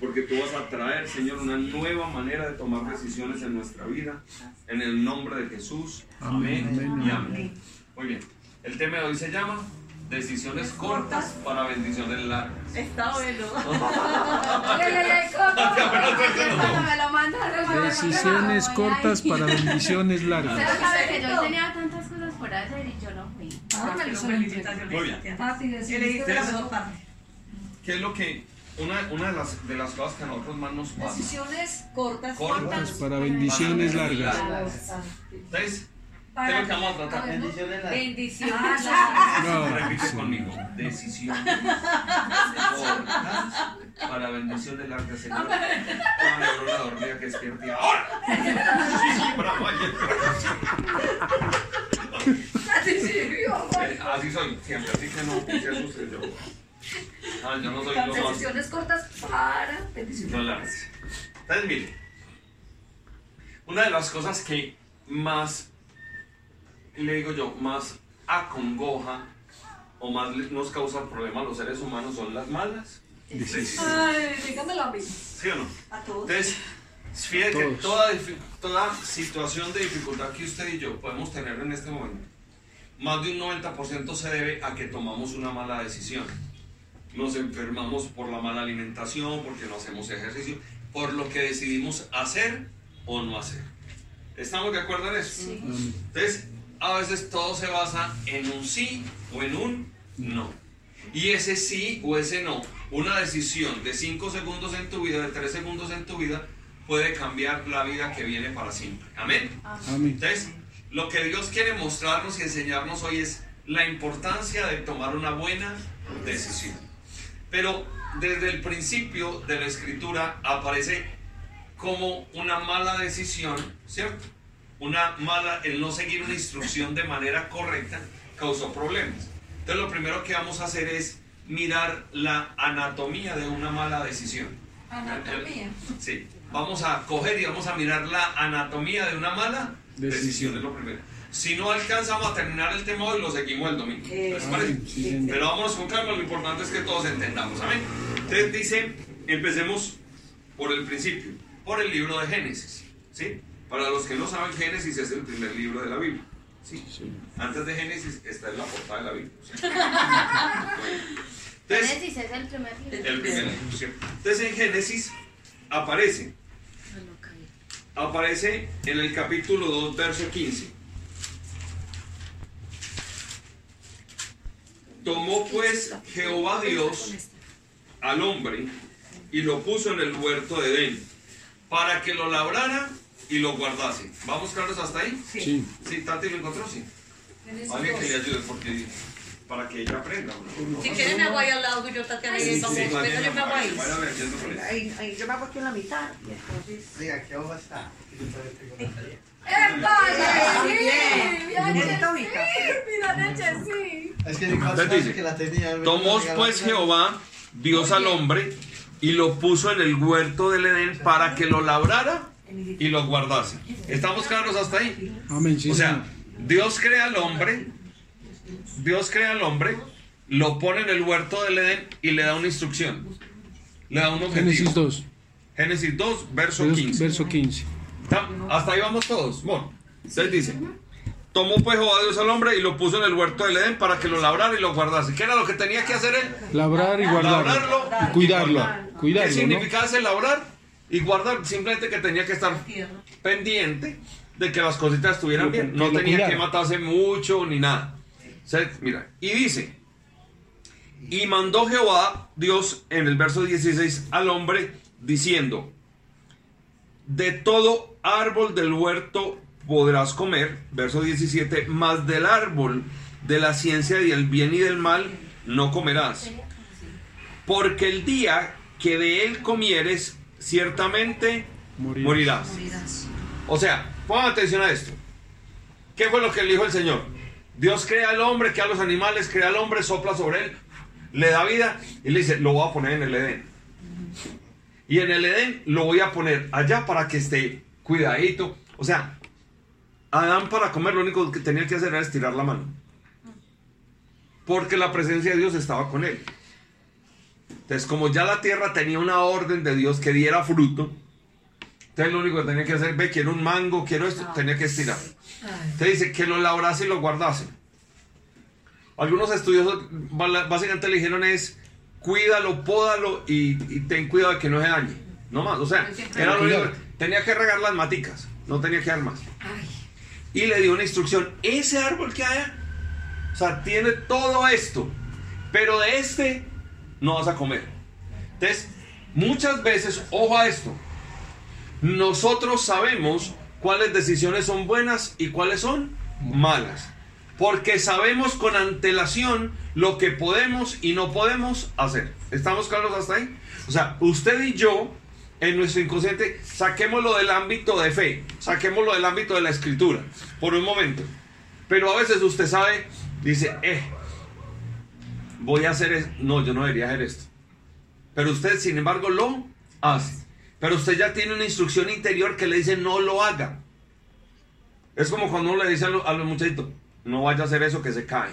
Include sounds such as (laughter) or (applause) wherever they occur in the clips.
porque tú vas a traer, Señor, una nueva manera de tomar decisiones en nuestra vida. En el nombre de Jesús. Amén, y amén. Muy bien. El tema de hoy se llama Decisiones cortas para bendiciones largas. Está bueno. Decisiones cortas para bendiciones largas. Pero sabe que yo tenía tantas cosas por hacer y yo no fui. Ah. Muy bien. ¿Qué es lo que, una, una de, las, de las cosas que a nosotros más nos pasa? Decisiones cortas. Cortas Para bendiciones largas. ¿Ustedes? ¿Qué es lo que vamos a tratar? Bendiciones. No, Repite sí. conmigo. Decisiones cortas para bendiciones largas, Señor. Dame una dormida que despierte ahora. (laughs) Bravo, Eh, Así soy, siempre, así que no se asuste yo. Ah, yo no soy lo más. Decisiones cortas para bendiciones. No largas. Entonces, mire, una de las cosas que más, le digo yo, más acongoja o más nos causa problemas a los seres humanos son las malas decisiones. Ay, dígamelo a mí. ¿Sí o no? A todos. Entonces, fíjate que toda, toda situación de dificultad que usted y yo podemos tener en este momento, más de un 90% se debe a que tomamos una mala decisión. Nos enfermamos por la mala alimentación, porque no hacemos ejercicio, por lo que decidimos hacer o no hacer. ¿Estamos de acuerdo en eso? Amén. Entonces, a veces todo se basa en un sí o en un no. Y ese sí o ese no, una decisión de 5 segundos en tu vida, de 3 segundos en tu vida, puede cambiar la vida que viene para siempre. Amén. Amén. Entonces, lo que Dios quiere mostrarnos y enseñarnos hoy es la importancia de tomar una buena decisión. Pero desde el principio de la escritura aparece como una mala decisión, ¿cierto? Una mala, el no seguir una instrucción de manera correcta causó problemas. Entonces lo primero que vamos a hacer es mirar la anatomía de una mala decisión. Anatomía. Sí, vamos a coger y vamos a mirar la anatomía de una mala decisión, Decisión. es lo primero. Si no alcanzamos a terminar el tema hoy, lo seguimos el domingo. Eh, ¿Les parece? Amén. Sí, señor. Pero vámonos con calma, lo importante es que todos entendamos. Amén. Entonces dice, empecemos por el principio, por el libro de Génesis. ¿sí? Para los que no saben, Génesis es el primer libro de la Biblia. ¿sí? Sí. Antes de Génesis está en la portada de la Biblia. ¿sí? (laughs) Entonces, Génesis es el primer libro. el primer libro, ¿sí? Entonces en Génesis aparece, aparece en el capítulo 2, verso 15. Tomó pues Jehová Dios al hombre y lo puso en el huerto de Edén para que lo labrara y lo guardase. ¿Vamos claros hasta ahí? Sí. Sí, Tati lo encontró, sí. Alguien que le ayude porque para que ella aprenda. ¿no? Si quieren agua ahí al lado tuyo, Tatiana, y vamos, Sí, venga, yo me hago ahí. Ahí, ahí, yo me hago aquí en la mitad y entonces. Oiga, ¿qué hoja está? Tomó pues Jehová, Dios al hombre, y lo puso en el huerto del Edén para que lo labrara y lo guardase. ¿Estamos claros hasta ahí? O sea. Dios crea al hombre, Dios crea al hombre, lo pone en el huerto del Edén y le da una instrucción. Le da un objetivo. Génesis 2, Génesis 2, verso verso, 15. verso 15. Hasta ahí vamos todos. Bueno, entonces dice, tomó pues Jehová Dios al hombre y lo puso en el huerto del Edén para que lo labrara y lo guardase. ¿Qué era lo que tenía que hacer él? Labrar y guardarlo. Labrarlo Y cuidarlo. guardarlo. ¿Qué significaba ese labrar y guardar? Simplemente que tenía que estar pendiente de que las cositas estuvieran bien. No tenía que matarse mucho ni nada. O sea, mira, y dice, y mandó Jehová Dios en el verso 16 al hombre diciendo, de todo árbol del huerto podrás comer, verso 17, mas del árbol de la ciencia y el bien y del mal no comerás. Porque el día que de él comieres, ciertamente Morirás. morirás. O sea, pongan atención a esto. ¿Qué fue lo que le dijo el Señor? Dios crea al hombre, crea a los animales, crea al hombre, sopla sobre él, le da vida y le dice, lo voy a poner en el Edén. Y en el Edén lo voy a poner allá para que esté cuidadito. O sea, Adán para comer lo único que tenía que hacer era estirar la mano. Porque la presencia de Dios estaba con él. Entonces, como ya la tierra tenía una orden de Dios que diera fruto, entonces lo único que tenía que hacer, ve, quiero un mango, quiero esto, tenía que estirar. Entonces dice que lo labrase y lo guardase. Algunos estudiosos básicamente le dijeron es, cuídalo, pódalo y, y ten cuidado de que no se dañe. No más, o sea, era lo único tenía que regar las maticas, no tenía que dar más. Y le dio una instrucción, ese árbol que haya, o sea, tiene todo esto, pero de este no vas a comer. Entonces, muchas veces, ojo a esto, nosotros sabemos cuáles decisiones son buenas y cuáles son malas. Porque sabemos con antelación lo que podemos y no podemos hacer. ¿Estamos claros hasta ahí? O sea, usted y yo, en nuestro inconsciente, saquémoslo del ámbito de fe, saquémoslo del ámbito de la escritura, por un momento. Pero a veces usted sabe, dice, eh, voy a hacer esto. No, yo no debería hacer esto. Pero usted, sin embargo, lo hace. Pero usted ya tiene una instrucción interior que le dice no lo haga. Es como cuando uno le dice a los, a los muchachitos, no vaya a hacer eso que se cae.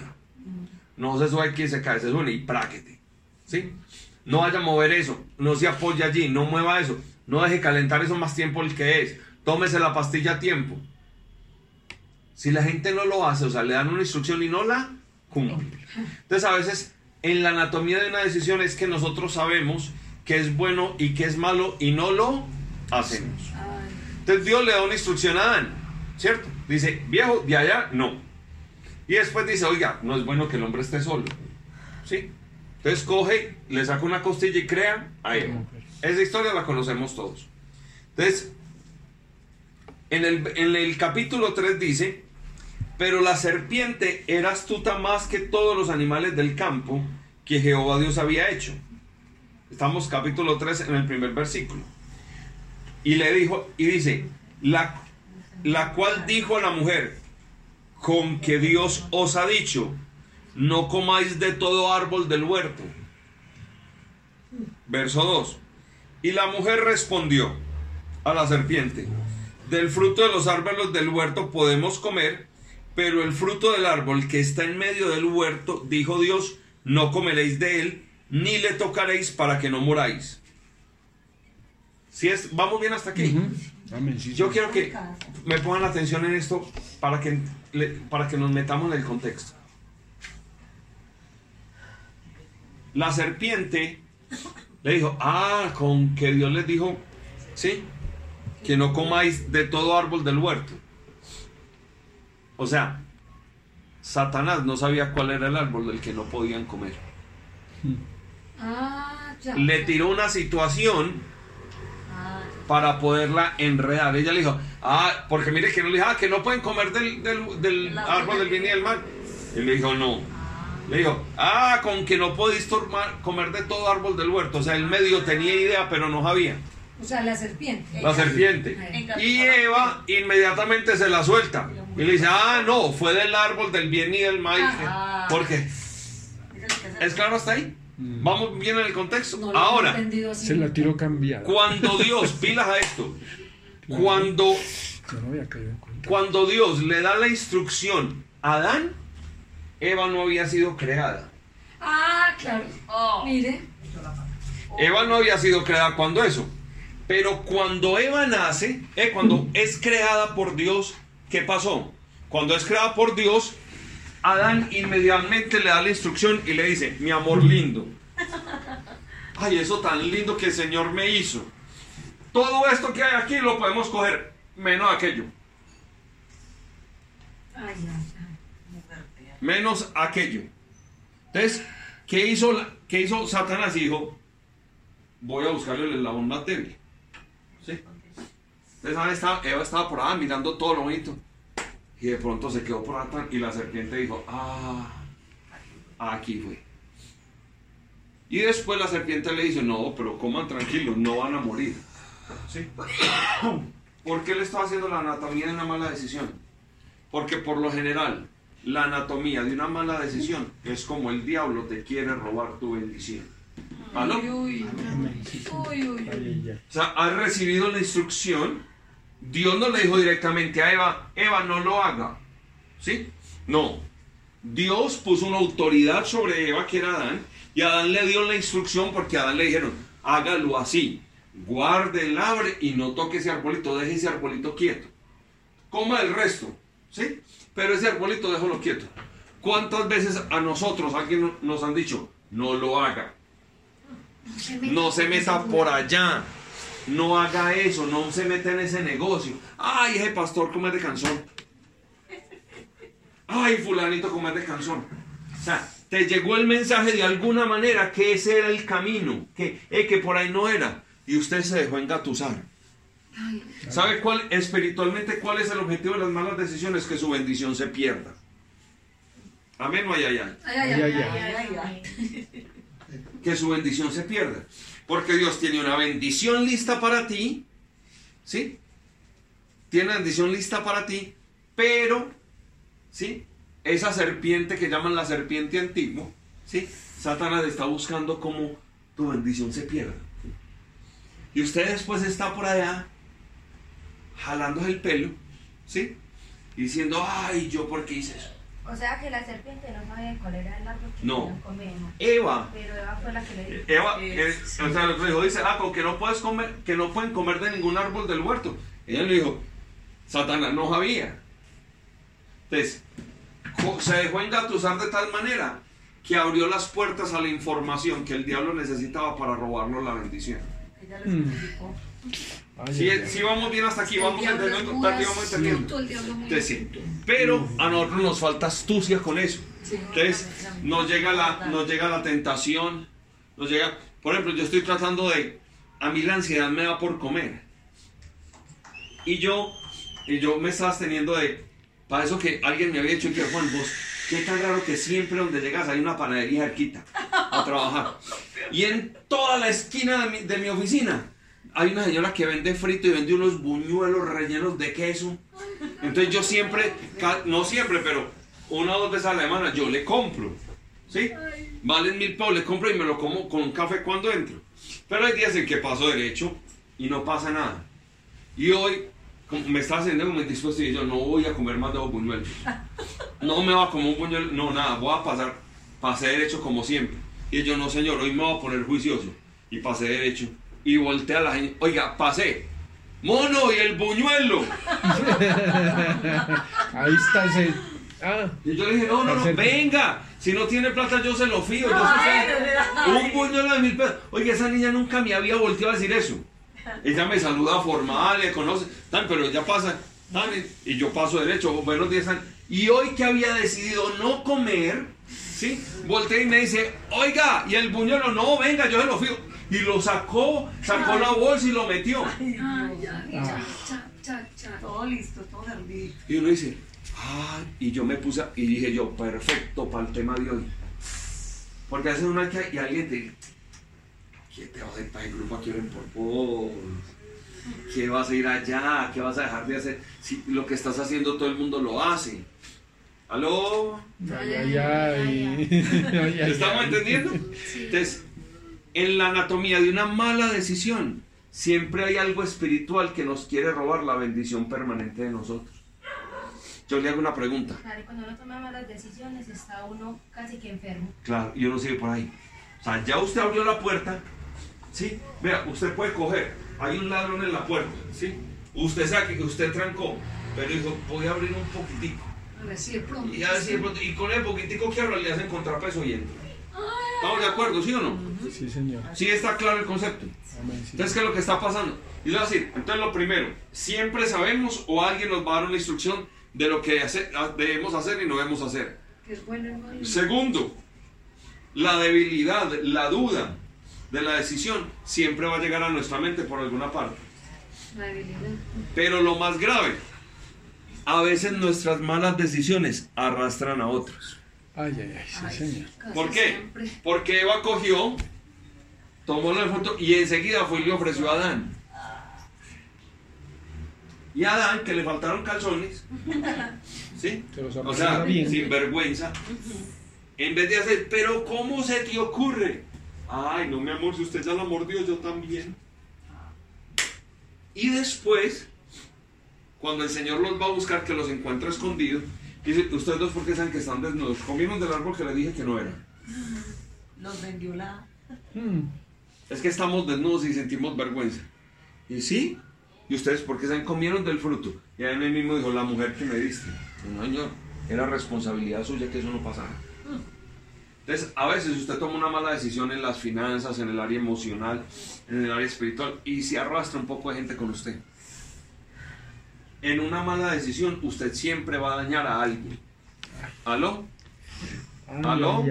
No se sube aquí y se cae, se sube y práquete. ¿Sí? No vaya a mover eso, no se apoye allí, no mueva eso, no deje calentar eso más tiempo el que es. Tómese la pastilla a tiempo. Si la gente no lo hace, o sea, le dan una instrucción y no la cumple. Entonces a veces en la anatomía de una decisión es que nosotros sabemos que es bueno y que es malo y no lo hacemos. Entonces Dios le da una instrucción a Adán, ¿cierto? Dice, viejo, de allá no. Y después dice, oiga, no es bueno que el hombre esté solo. ¿Sí? Entonces coge, le saca una costilla y crea a Eva. Esa historia la conocemos todos. Entonces, en el, en el capítulo 3 dice, pero la serpiente era astuta más que todos los animales del campo que Jehová Dios había hecho. Estamos capítulo 3 en el primer versículo. Y le dijo, y dice, la, la cual dijo a la mujer, con que Dios os ha dicho, no comáis de todo árbol del huerto. Verso 2. Y la mujer respondió a la serpiente, del fruto de los árboles del huerto podemos comer, pero el fruto del árbol que está en medio del huerto, dijo Dios, no comeréis de él, ni le tocaréis para que no moráis. Si es, vamos bien hasta aquí. Yo quiero que me pongan atención en esto para que, para que nos metamos en el contexto. La serpiente le dijo, ah, con que Dios les dijo, sí, que no comáis de todo árbol del huerto. O sea, Satanás no sabía cuál era el árbol del que no podían comer. Ah, ya. Le tiró una situación Ah, para poderla enredar. Ella le dijo, ah, porque mire que no le dijo, ah, que no pueden comer del, del, del árbol del bien y del mal. Y le dijo, no. Le dijo, ah, con que no podéis tomar- comer de todo árbol del huerto. O sea, él medio tenía idea, pero no sabía. O sea, la serpiente. La serpiente. Y Eva inmediatamente se la suelta. Y le dice, ah, no, fue del árbol del bien y del mal. Ah. ¿Por qué? ¿Es claro hasta ahí? Vamos bien en el contexto. No Ahora. Se la tiró cambiada. cuando (laughs) Dios, pilas a esto, cuando no. Cuando Dios le da la instrucción a Adán, Eva no había sido creada. Ah, claro. Oh. Mire. Eva no había sido creada cuando eso. Pero cuando Eva nace, eh, cuando es creada por Dios, ¿qué pasó? Cuando es creada por Dios, Adán inmediatamente le da la instrucción y le dice, mi amor lindo. (laughs) Ay, eso tan lindo que el Señor me hizo. Todo esto que hay aquí lo podemos coger, menos aquello. Ay, ay. Menos aquello. Entonces, ¿qué hizo, qué hizo Satanás? Dijo, voy a buscarle el eslabón más débil. ¿Sí? Entonces, Eva estaba por allá mirando todo lo bonito. Y de pronto se quedó por allá y la serpiente dijo, ah, aquí fue. Y después la serpiente le dice, no, pero coman tranquilos, no van a morir. ¿Sí? (coughs) ¿Por qué le estaba haciendo la anatomía de una mala decisión? Porque por lo general, la anatomía de una mala decisión es como el diablo te quiere robar tu bendición. ¿Aló? Uy, uy. Uy, uy, O sea, has recibido la instrucción. Dios no le dijo directamente a Eva, Eva, no lo haga. ¿Sí? No. Dios puso una autoridad sobre Eva, que era Adán, Y Adán le dio la instrucción porque a Adán le dijeron, hágalo así, guarde el abre y no toque ese arbolito, deje ese arbolito quieto. Coma el resto, ¿sí? Pero ese arbolito déjalo quieto. ¿Cuántas veces a nosotros alguien nos han dicho, no lo haga? No se meta por allá. No haga eso, no se meta en ese negocio. Ay, ese pastor come de canción. (laughs) Ay, fulanito come de canción. O sea, te llegó el mensaje de alguna manera que ese era el camino, que, eh, que por ahí no era. Y usted se dejó engatusar. ¿Sabe cuál, espiritualmente, cuál es el objetivo de las malas decisiones? Que su bendición se pierda. Amén o ay, ay, ay. (laughs) Que su bendición se pierda. Porque Dios tiene una bendición lista para ti, ¿sí? Tiene una bendición lista para ti, pero, ¿sí? Esa serpiente que llaman la serpiente antigua, ¿sí? Satanás está buscando cómo tu bendición se pierda. Y usted después está por allá, jalándose el pelo, ¿sí? Y diciendo, ay, ¿yo por qué hice eso? O sea que la serpiente no sabía cuál era el árbol que No. comer. Eva Pero Eva fue la que le dijo. Eva, Eh, o sea, lo que dijo, dice, ah, con que no puedes comer, que no pueden comer de ningún árbol del huerto. Ella le dijo, Satanás no sabía. Entonces, se dejó engatusar de tal manera que abrió las puertas a la información que el diablo necesitaba para robarnos la bendición. Ella lo explicó. Ay, Si, si vamos bien hasta aquí, vamos entendiendo, aquí vamos entendiendo. Entonces, sí. Pero a nosotros nos falta astucia con eso. Entonces, nos llega la, nos llega la tentación, nos llega, por ejemplo, yo estoy tratando de, a mí la ansiedad me da por comer. Y yo, y yo me estaba teniendo de, para eso que alguien me había dicho que Juan, vos, qué tan raro que siempre donde llegas hay una panadería cerquita a trabajar. Y en toda la esquina de mi, de mi oficina hay una señora que vende frito y vende unos buñuelos rellenos de queso. Entonces yo siempre, no siempre, pero una o dos veces a la semana yo le compro. ¿Sí? Valen mil pesos, le compro y me lo como con un café cuando entro. Pero hay días en que paso derecho y no pasa nada. Y hoy me estaba haciendo como indispuesto y yo no voy a comer más de dos buñuelos. No me va a comer un buñuelo, no, nada, voy a pasar, pasé derecho como siempre. Y yo no, señor, hoy me voy a poner juicioso. Y pasé derecho. Y volteé a la gente, oiga, pasé. Mono y el buñuelo. (laughs) Ahí está ese. Ah, Y yo le dije, no, no, no, venga. Si no tiene plata, yo se lo fío. Yo un buñuelo de mil pesos. Oye, esa niña nunca me había volteado a decir eso. Ella me saluda formal, le conoce, tan, pero ella pasa, tan, y yo paso derecho, buenos días, tan. Y hoy que había decidido no comer, ¿sí? Volteé y me dice, oiga, y el buñuelo, no, venga, yo se lo fío. Y lo sacó, sacó la bolsa y lo metió. Ay, ay, cha, cha, cha, cha. Todo listo, todo servido. Y uno dice, ay, y yo me puse, y dije yo, perfecto para el tema de hoy. Porque hace una que y alguien te dice, ¿qué te vas a ir para el grupo aquí en por vos? ¿Qué vas a ir allá? ¿Qué vas a dejar de hacer? Si lo que estás haciendo todo el mundo lo hace. ¿Aló? ay, ay, ay. Ay, ay, ¿Estamos ay. entendiendo? Entonces, en la anatomía de una mala decisión, siempre hay algo espiritual que nos quiere robar la bendición permanente de nosotros. Yo le hago una pregunta. Claro, y cuando uno toma malas decisiones está uno casi que enfermo. Claro, y uno sigue por ahí. O sea, ya usted abrió la puerta, ¿sí? Vea, usted puede coger, hay un ladrón en la puerta, ¿sí? Usted sabe que usted trancó, pero dijo, voy a abrir un poquitico. De pronto. Y, pronto- y con el poquitico que abro le hacen contrapeso y entra. ¿Estamos de acuerdo, sí o no? Sí, señor. Sí está claro el concepto. Entonces, ¿qué es lo que está pasando? Y le voy a decir, entonces lo primero, siempre sabemos o alguien nos va a dar una instrucción de lo que hace- debemos hacer y no debemos hacer. Es. Segundo, la debilidad, la duda de la decisión siempre va a llegar a nuestra mente por alguna parte. La debilidad. Pero lo más grave, a veces nuestras malas decisiones arrastran a otros. Ay, ay, ay, sí, señor. Casi ¿Por qué? siempre. Porque Eva cogió, tomó la foto y enseguida fue y le ofreció a Adán. Y a Adán, que le faltaron calzones, (laughs) ¿sí? Se O sea, bien. sin vergüenza. En vez de hacer, pero ¿cómo se te ocurre? Ay, no, mi amor, si usted ya la mordió, yo también. Y después, cuando el Señor los va a buscar, que los encuentra escondidos, dice, ustedes dos porque saben que están desnudos, comieron del árbol que le dije que no era. Los vendió la. Mm. Es que estamos desnudos y sentimos vergüenza. ¿Y sí? ¿Y ustedes por qué se comieron del fruto? Y ahí mismo dijo, la mujer que me diste. No, señor, era responsabilidad suya que eso no pasara. Entonces, a veces usted toma una mala decisión en las finanzas, en el área emocional, en el área espiritual, y se arrastra un poco de gente con usted. En una mala decisión, usted siempre va a dañar a alguien. ¿Aló? ¿Aló?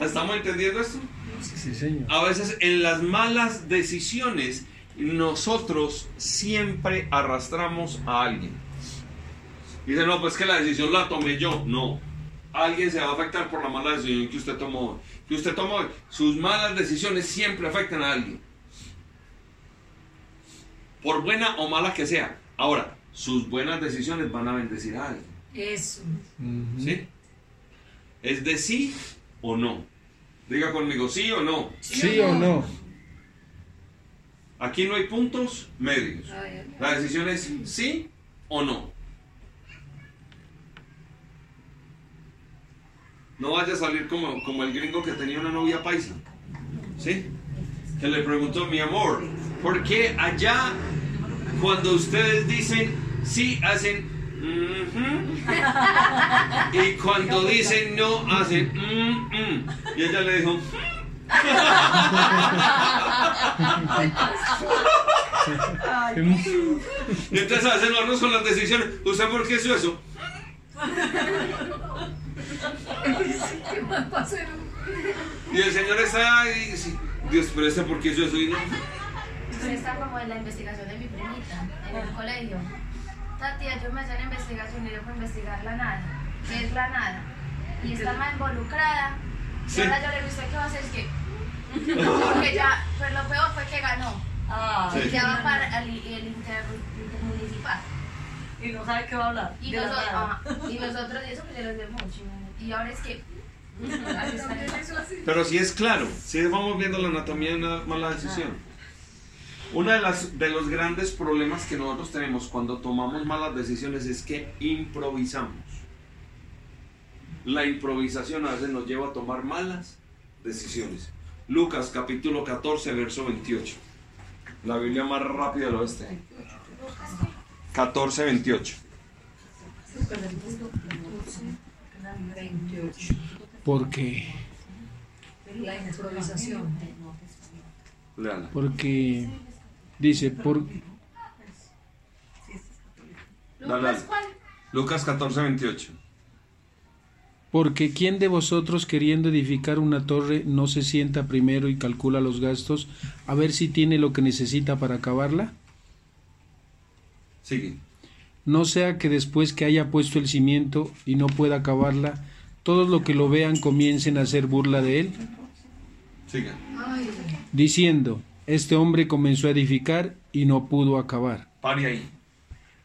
¿Estamos entendiendo esto? Sí, señor. A veces en las malas decisiones nosotros siempre arrastramos a alguien. Dice, no, pues que la decisión la tomé yo. No. Alguien se va a afectar por la mala decisión que usted tomó. Que usted tomó. Sus malas decisiones siempre afectan a alguien. Por buena o mala que sea. Ahora, sus buenas decisiones van a bendecir a alguien. Eso. ¿Sí? ¿Es de sí o no? Diga conmigo, sí o no. ¿Sí o no? Aquí no hay puntos medios. La decisión es sí o no. No vaya a salir como, como el gringo que tenía una novia paisa. ¿Sí? Que le preguntó, mi amor, ¿por qué allá cuando ustedes dicen sí hacen "Mhm"? y cuando dicen no hacen "Mm, mm"? Y ella le dijo, y entonces a veces nosotros con las decisiones, ¿usted por qué hizo eso? Y el Señor está ahí, y dice, Dios, pero este por qué hizo eso y no. Está como en la investigación de mi primita en el colegio. Tati, yo me hacía la investigación y yo puedo investigar la nada. ¿Qué es la nada? Y estaba involucrada. Sí. Y ahora yo le dije, ¿usted qué va a hacer? Es que. Porque ya, pues lo peor fue que ganó. Ah, Sí. Y ya va para el, el inter- intermunicipal. y no sabe qué va a hablar. Y nosotros, ajá, y nosotros, y eso que ya los de mucho. Y ahora es que. (laughs) Está. Pero sí es claro, sí vamos viendo la anatomía de una mala decisión. Uno de, las, de los grandes problemas que nosotros tenemos cuando tomamos malas decisiones es que improvisamos. La improvisación a veces nos lleva a tomar malas decisiones. Lucas capítulo 14, verso 28. La Biblia más rápida del oeste. 14, 28. 28. Porque, La improvisación. Porque dice, por, Dale. Lucas 14, 28. porque quién de vosotros queriendo edificar una torre no se sienta primero y calcula los gastos a ver si tiene lo que necesita para acabarla. Sigue. No sea que después que haya puesto el cimiento y no pueda acabarla, todos los que lo vean comiencen a hacer burla de él, Sigue. Diciendo, este hombre comenzó a edificar y no pudo acabar. Pare ahí.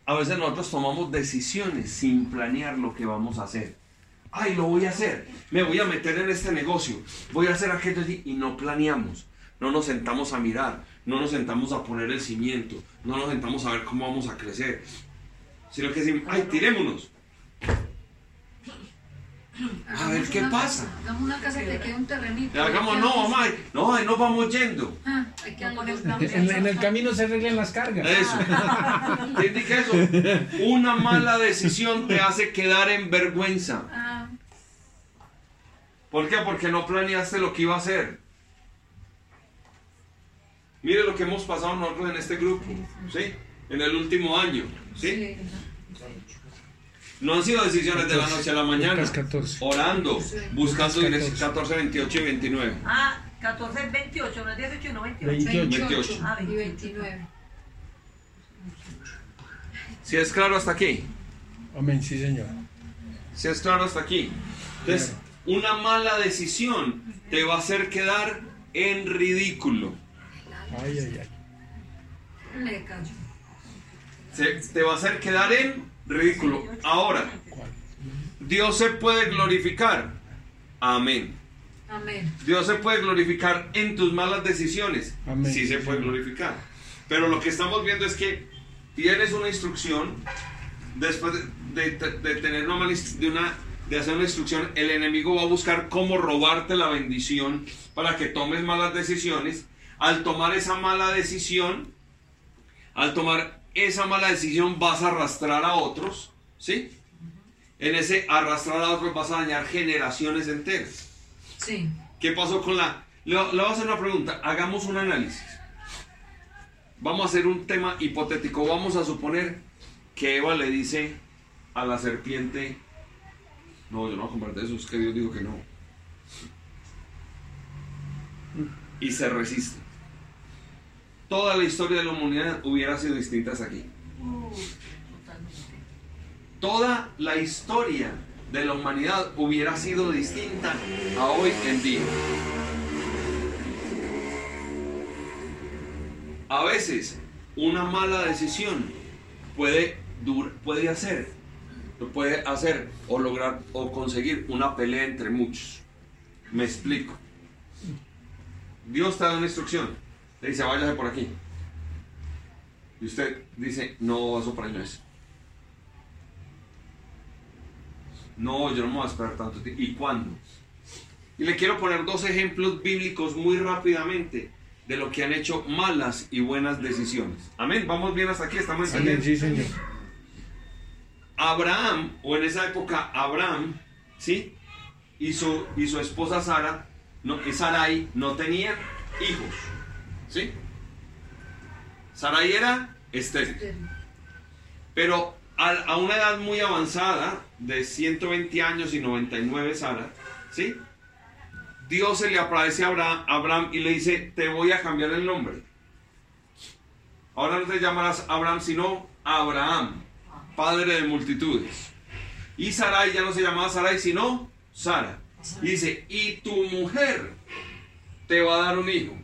A veces nosotros tomamos decisiones sin planear lo que vamos a hacer. Ay, lo voy a hacer. Me voy a meter en este negocio. Voy a hacer aquello y no planeamos. No nos sentamos a mirar. No nos sentamos a poner el cimiento. No nos sentamos a ver cómo vamos a crecer. Sino que decimos, ay, tirémonos. A ver qué una pasa. casa, Hagamos una casa y te queda un terrenito. Hagamos, no, mamá. No, ahí nos vamos yendo. Ah, hay que poner En, en el camino se arreglan las cargas. Eso. ¿Qué indica eso? Una mala decisión te hace quedar en vergüenza. Ah, ¿Por qué? Porque no planeaste lo que iba a hacer. Mire lo que hemos pasado nosotros en este grupo, ¿sí? En el último año, ¿sí? sí. No han sido decisiones de la noche a la mañana. Lucas 14. Orando, buscando Lucas dirección 14, 28 y 29. Ah, 14 es 28, no es 18, no 28. 28. 28. Ah, y 28. 29. Si es claro hasta aquí. Amén, sí, señor. Si es claro hasta aquí. Entonces, una mala decisión te va a hacer quedar en ridículo. Ay, ay, ay. Le te va a hacer quedar en ridículo. Ahora, Dios se puede glorificar. Amén. Amén. Dios se puede glorificar en tus malas decisiones. Amén. Sí se puede glorificar. Pero lo que estamos viendo es que tienes una instrucción después de, de- de tener una, mala de una de hacer una instrucción, el enemigo va a buscar cómo robarte la bendición para que tomes malas decisiones. Al tomar esa mala decisión, al tomar esa mala decisión vas a arrastrar a otros, ¿sí? En ese arrastrar a otros vas a dañar generaciones enteras. Sí. ¿Qué pasó con la... Le, le voy a hacer una pregunta, hagamos un análisis. Vamos a hacer un tema hipotético. Vamos a suponer que Eva le dice a la serpiente, no, yo no voy a de eso, es que Dios dijo que no. Y se resiste. Toda la historia de la humanidad hubiera sido distinta aquí. Toda la historia de la humanidad hubiera sido distinta a hoy en día. A veces una mala decisión puede, puede hacer, puede hacer o lograr o conseguir una pelea entre muchos. Me explico. Dios te da una instrucción. Le dice, váyase por aquí. Y usted dice, no, eso para mí no es. No, yo no me voy a esperar tanto tiempo. ¿Y cuándo? Y le quiero poner dos ejemplos bíblicos muy rápidamente de lo que han hecho malas y buenas decisiones. Amén. Vamos bien hasta aquí, estamos entendiendo. sí, señor. Abraham, o en esa época Abraham, ¿sí? Y su, y su esposa Sara, no, y Sarai, no tenían hijos, ¿sí? Sarai era estéril. Pero a, una edad muy avanzada, de 120 años y 99 Sara, ¿sí? Dios se le aparece a Abraham, y le dice, te voy a cambiar el nombre. Ahora no te llamarás Abraham, sino Abraham, padre de multitudes. Y Sarai ya no se llamaba Sarai, sino Sara. Dice, y tu mujer te va a dar un hijo.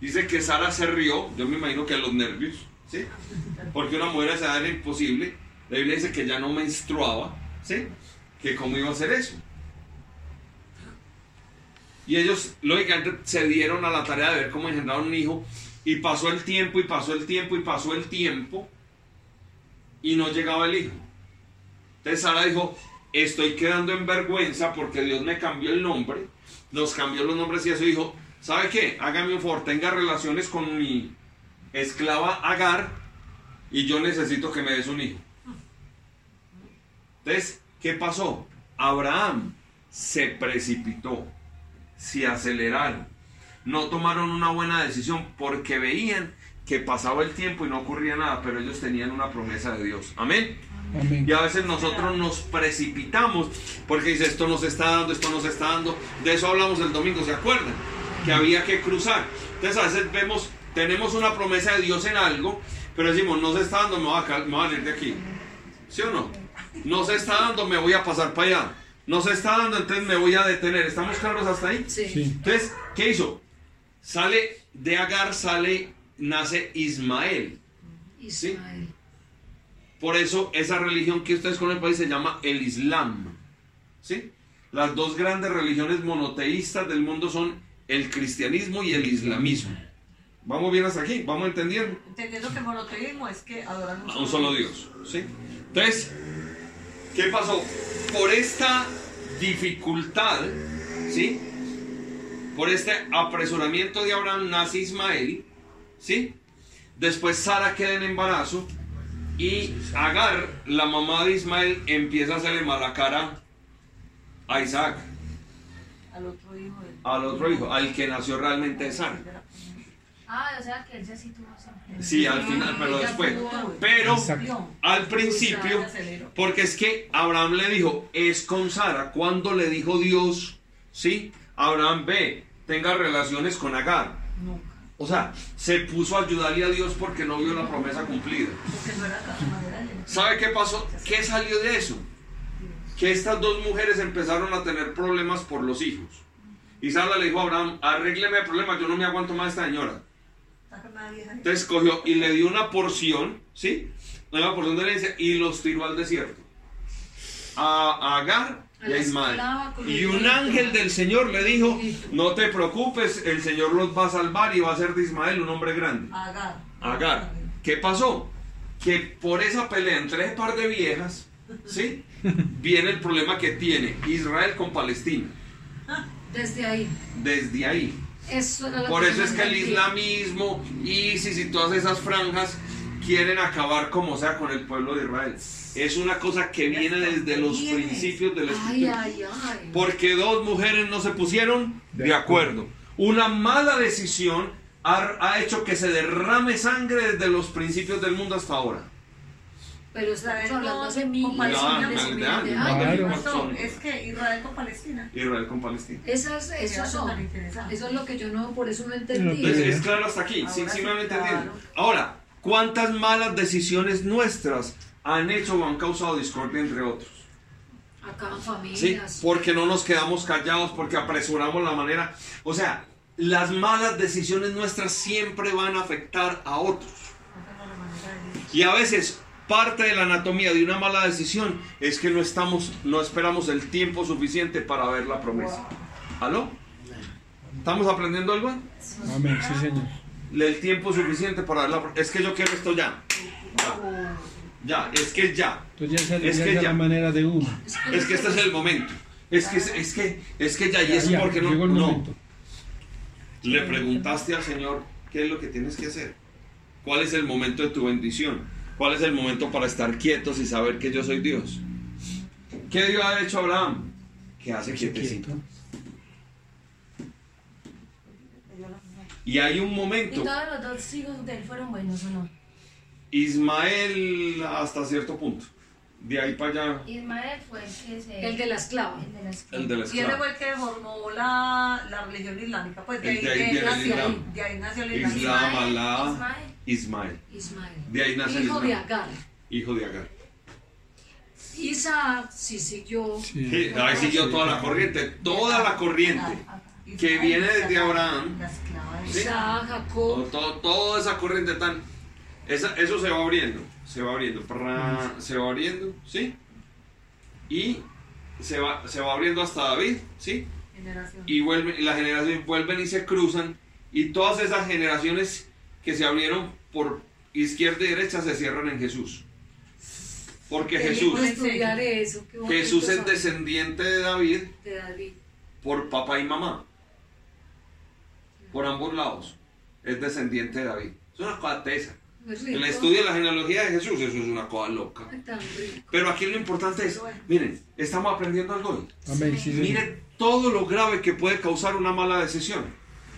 Dice que Sara se rió, yo me imagino que a los nervios, ¿sí? Porque una mujer a esa edad era imposible. La Biblia dice que ya no menstruaba, ¿sí? Que cómo iba a hacer eso. Y ellos, lógicamente, se dieron a la tarea de ver cómo engendrar un hijo. Y pasó el tiempo, y pasó el tiempo, y pasó el tiempo. Y no llegaba el hijo. Entonces Sara dijo, estoy quedando en vergüenza porque Dios me cambió el nombre. Nos cambió los nombres y eso dijo, ¿sabe qué? Hágame un favor, tenga relaciones con mi esclava Agar y yo necesito que me des un hijo. Entonces, ¿qué pasó? Abraham se precipitó, se aceleraron, no tomaron una buena decisión porque veían que pasaba el tiempo y no ocurría nada, pero ellos tenían una promesa de Dios. Amén. Amén. Y a veces nosotros nos precipitamos porque dice esto nos está dando, esto nos está dando. De eso hablamos el domingo, ¿se acuerdan? Que había que cruzar. Entonces a veces vemos, tenemos una promesa de Dios en algo, pero decimos, no se está dando, me voy a, me voy a ir de aquí. ¿Sí o no? No se está dando, me voy a pasar para allá. No se está dando, entonces me voy a detener. ¿Estamos claros hasta ahí? Sí. Sí. Entonces, ¿qué hizo? Sale de Agar, sale, nace Ismael. Ismael. Por eso esa religión que ustedes conocen el país se llama el Islam. ¿Sí? Las dos grandes religiones monoteístas del mundo son el cristianismo y el islamismo. Vamos bien hasta aquí, vamos entendiendo. Entendiendo que monoteísmo es que adoran A un solo Dios. ¿sí? Entonces, ¿qué pasó? Por esta dificultad, ¿sí? Por este apresuramiento de Abraham nace Ismael, ¿sí? Después Sara queda en embarazo y Agar, la mamá de Ismael, empieza a hacerle mala cara a Isaac, al otro hijo. del- al otro hijo, al que nació realmente de Sara. Ah, o sea que él ya sí tuvo. Sí, al final, pero después. Pero al principio, porque es que Abraham le dijo, es con Sara. Cuando le dijo Dios, sí, Abraham ve, tenga relaciones con Agar. Nunca. O sea, se puso a ayudarle a Dios porque no vio la promesa cumplida. ¿Sabe qué pasó? ¿Qué salió de eso? Que estas dos mujeres empezaron a tener problemas por los hijos. Y Sara le dijo a Abraham, arrégleme el problema, yo no me aguanto más a esta señora. Entonces cogió y le dio una porción, ¿sí? Una porción de herencia y los tiró al desierto. A Agar y a Ismael. Y un ángel del Señor le dijo, no te preocupes, el Señor los va a salvar y va a hacer de Ismael un hombre grande. Agar. Agar. ¿Qué pasó? Que por esa pelea entre ese par de viejas, ¿sí? (laughs) viene el problema que tiene Israel con Palestina. Desde ahí. Desde ahí. Eso era lo Por eso es que el islamismo, ISIS y todas esas franjas quieren acabar como sea con el pueblo de Israel. Es una cosa que viene desde los principios escritura. ay, ay. Porque dos mujeres no se pusieron de acuerdo. Una mala decisión ha, ha hecho que se derrame sangre desde los principios del mundo hasta ahora. Pero estamos hablando y de. Claro. No, es que Israel con Palestina. Israel con Palestina. Esas, tan son. Eso es lo que yo no, por eso no Es, entendí. Pero- es claro hasta aquí, sí, Ahora sí sí, me claro. Ahora, ¿cuántas malas decisiones nuestras han hecho o han causado discordia entre otros? Acaban ¿Sí? familias. Porque no nos quedamos callados, porque apresuramos la manera. O sea, las malas decisiones nuestras siempre van a afectar a otros. No tengo la manera de decir. Y a veces parte de la anatomía de una mala decisión es que no estamos, no esperamos el tiempo suficiente para ver la promesa. ¿Aló? ¿Estamos aprendiendo algo? Amén, sí, señor. El tiempo suficiente para ver la promesa. Es que yo quiero esto ya. Ya, es que ya. Entonces ya Es que ya. la manera de uno. Es que este es el momento. Es que es que es que ya y eso Ya, porque no no. Le preguntaste al Señor qué es lo que tienes que hacer. ¿Cuál es el momento de tu bendición? ¿Cuál es el momento para estar quietos y saber que yo soy Dios? ¿Qué Dios ha hecho a Abraham? Que hace quietecito. Y hay un ¿Y momento. todos los dos hijos de él fueron buenos o no? Ismael hasta cierto punto. De ahí para allá, Ismael fue el que se... El de la esclava. El de la esclava. el de la Y él esclava. fue el que formó la, la religión islámica. Pues de El ahí, de ahí de ahí viene el nació, Islam. de ahí nació el islam. Islam, Ismael. Ismael. Ismael. De ahí nace Hijo de Islam. Agar. Hijo de Agar. Isaac sí siguió. Sí. Sí, ahí siguió toda la corriente. Toda la corriente. que viene desde Abraham. De Sí. Isaac, Jacob. Todo, toda esa corriente tan... esa- eso se va abriendo, se va abriendo, prrra, se va abriendo, ¿sí? Y se va, se va abriendo hasta David, ¿sí? generación. Y, vuelven, y las generaciones vuelven y se cruzan. Y todas esas generaciones que se abrieron por izquierda y derecha se cierran en Jesús. Porque Qué Jesús, eso. Jesús es descendiente de David de David. por papá y mamá. Por ambos lados. Es descendiente de David. Es una cosa tesa. Es El estudio de la genealogía de Jesús, eso es una cosa loca. Pero aquí lo importante es, miren, estamos aprendiendo algo hoy. Amén, sí. Miren todo lo grave que puede causar una mala decisión.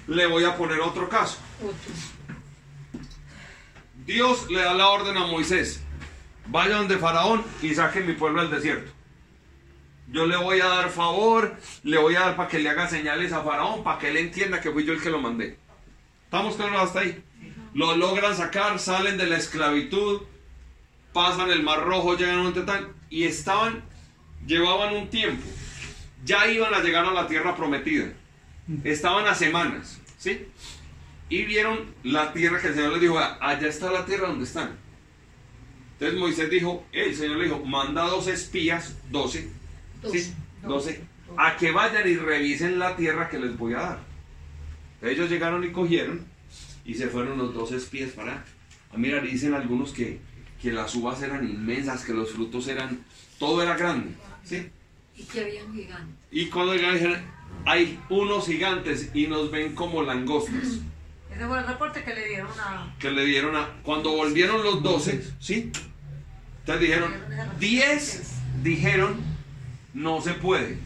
Le voy a poner otro caso. Otro. Dios le da la orden a Moisés, vaya donde Faraón y saquen mi pueblo del desierto. Yo le voy a dar favor, le voy a dar para que le haga señales a Faraón, para que él entienda que fui yo el que lo mandé. ¿Estamos claros hasta ahí? Lo logran sacar, salen de la esclavitud, pasan el Mar Rojo, llegan a un tetán y estaban, llevaban un tiempo. Ya iban a llegar a la tierra prometida. Estaban a semanas, ¿sí? Y vieron la tierra que el Señor les dijo, "Ah, allá está la tierra donde están. Entonces Moisés dijo, el Señor le dijo, manda dos espías, doce, ¿sí? Doce, a que vayan y revisen la tierra que les voy a dar. Ellos llegaron y cogieron y se fueron los dos espías para a mirar. Dicen algunos que, que las uvas eran inmensas, que los frutos eran, todo era grande, ¿sí? Y que habían gigantes. Y cuando llegaron dijeron, hay unos gigantes y nos ven como langostas. Ese fue el reporte que le dieron a. que le dieron a... Cuando volvieron los 12, ¿sí? Entonces dijeron, 10 dijeron, no se puede.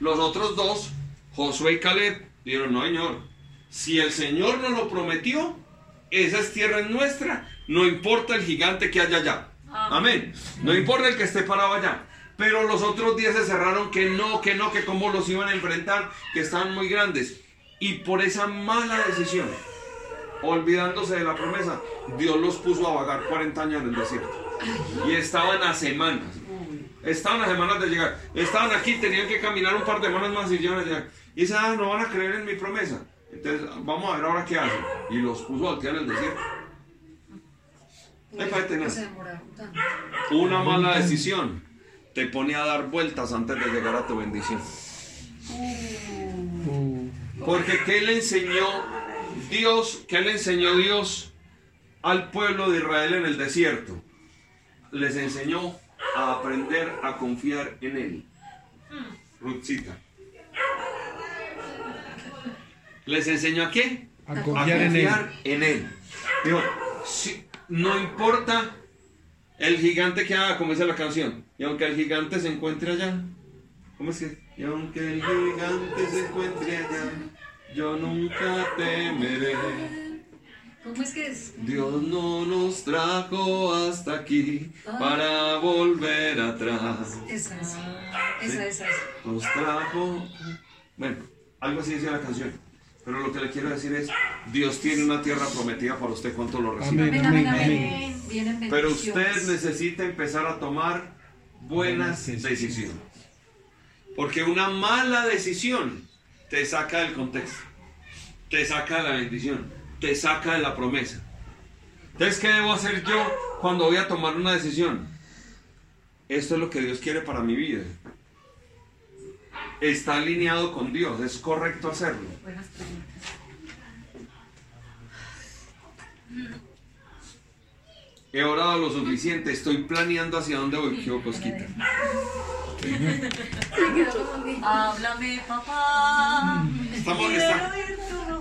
Los otros dos, Josué y Caleb, dijeron, no señor, si el Señor nos lo prometió, esa es tierra es nuestra, no importa el gigante que haya allá. Amén. No importa el que esté parado allá. Pero los otros 10 se cerraron que no, que no, que cómo los iban a enfrentar, que estaban muy grandes. Y por esa mala decisión, olvidándose de la promesa, Dios los puso a vagar 40 años en el desierto. Y estaban a semanas. Estaban a semanas de llegar. Estaban aquí, tenían que caminar un par de semanas más y llegan a llegar. Y dice, ah, no van a creer en mi promesa. Entonces, vamos a ver ahora qué hacen. Y los puso a voltear en el desierto. Una mala decisión te pone a dar vueltas antes de llegar a tu bendición. Porque ¿qué le enseñó Dios? ¿Qué le enseñó Dios al pueblo de Israel en el desierto? Les enseñó a aprender a confiar en Él. Ruthcita. ¿Les enseño a qué? A A confiar en él. confiar en Él. Digo, si- no importa el gigante que haga, como dice la canción, y aunque el gigante se encuentre allá, ¿cómo es que? Y aunque el gigante se encuentre allá, yo nunca temeré. ¿Cómo es que es? Dios no nos trajo hasta aquí para volver atrás. Esa es. Esa, esa, esa. Nos trajo. Bueno, algo así dice la canción. Pero lo que le quiero decir es: Dios tiene una tierra prometida para usted. ¿Cuánto lo recibe? Amén, amén, amén. Pero usted necesita empezar a tomar Buenas decisiones. Porque una mala decisión te saca del contexto, te saca de la bendición, te saca de la promesa. Entonces, ¿qué debo hacer yo cuando voy a tomar una decisión? Esto es lo que Dios quiere para mi vida. Está alineado con Dios, es correcto hacerlo. Buenas preguntas. He orado lo suficiente, estoy planeando hacia dónde voy. ¿Qué Cosquita? Háblame, papá. Estamos, está-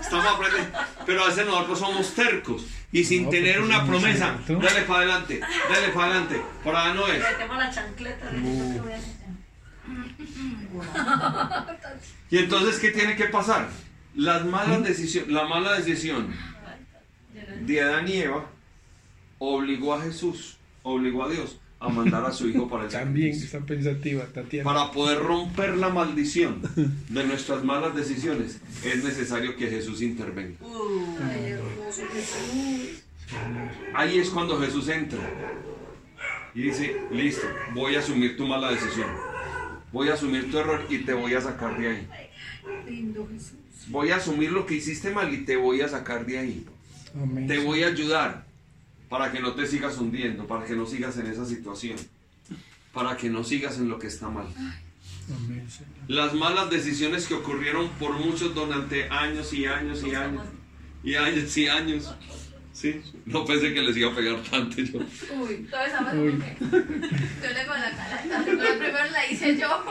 estamos aprendiendo. Pero a veces nosotros somos tercos y sin No, tener una promesa, cierto. dale para adelante, dale para adelante. Por allá no es. Uh. Y entonces, ¿qué tiene que pasar? Las malas decisiones, la mala decisión de Adán y Eva obligó a Jesús, obligó a Dios a mandar a su hijo para el (laughs) También está pensativa, Tatiana. Para poder romper la maldición de nuestras malas decisiones, es necesario que Jesús intervenga. Ay, hermoso Jesús. Ahí es cuando Jesús entra y dice, listo, voy a asumir tu mala decisión. Voy a asumir tu error y te voy a sacar de ahí. Lindo Jesús. Voy a asumir lo que hiciste mal y te voy a sacar de ahí. Te voy a ayudar para que no te sigas hundiendo, para que no sigas en esa situación, para que no sigas en lo que está mal. Las malas decisiones que ocurrieron por muchos durante años y años y años y años y años. Sí, no pensé que les iba a pegar tanto yo. Uy, todos estamos Uy. Yo le con la cara. La primero la hice yo.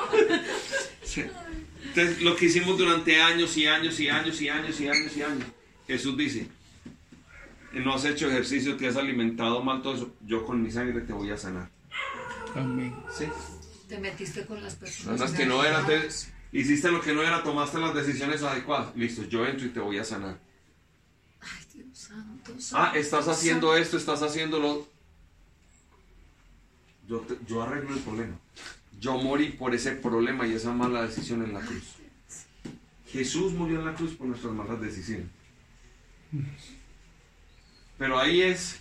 Sí. Entonces, lo que hicimos durante años y años y años y años y años y años. Jesús dice, no has hecho ejercicio, te has alimentado mal, todo eso. Yo con mi sangre te voy a sanar. Amén. Sí. Te metiste con las personas. Que no eran, te- hiciste lo que no era, tomaste las decisiones adecuadas. Listo, yo entro y te voy a sanar. Ay, Dios santo. Ah, santo, estás haciendo santo. esto, estás haciéndolo. Yo, te- yo arreglo el problema. Yo morí por ese problema y esa mala decisión en la cruz. Jesús murió en la cruz por nuestras malas decisiones. Pero ahí es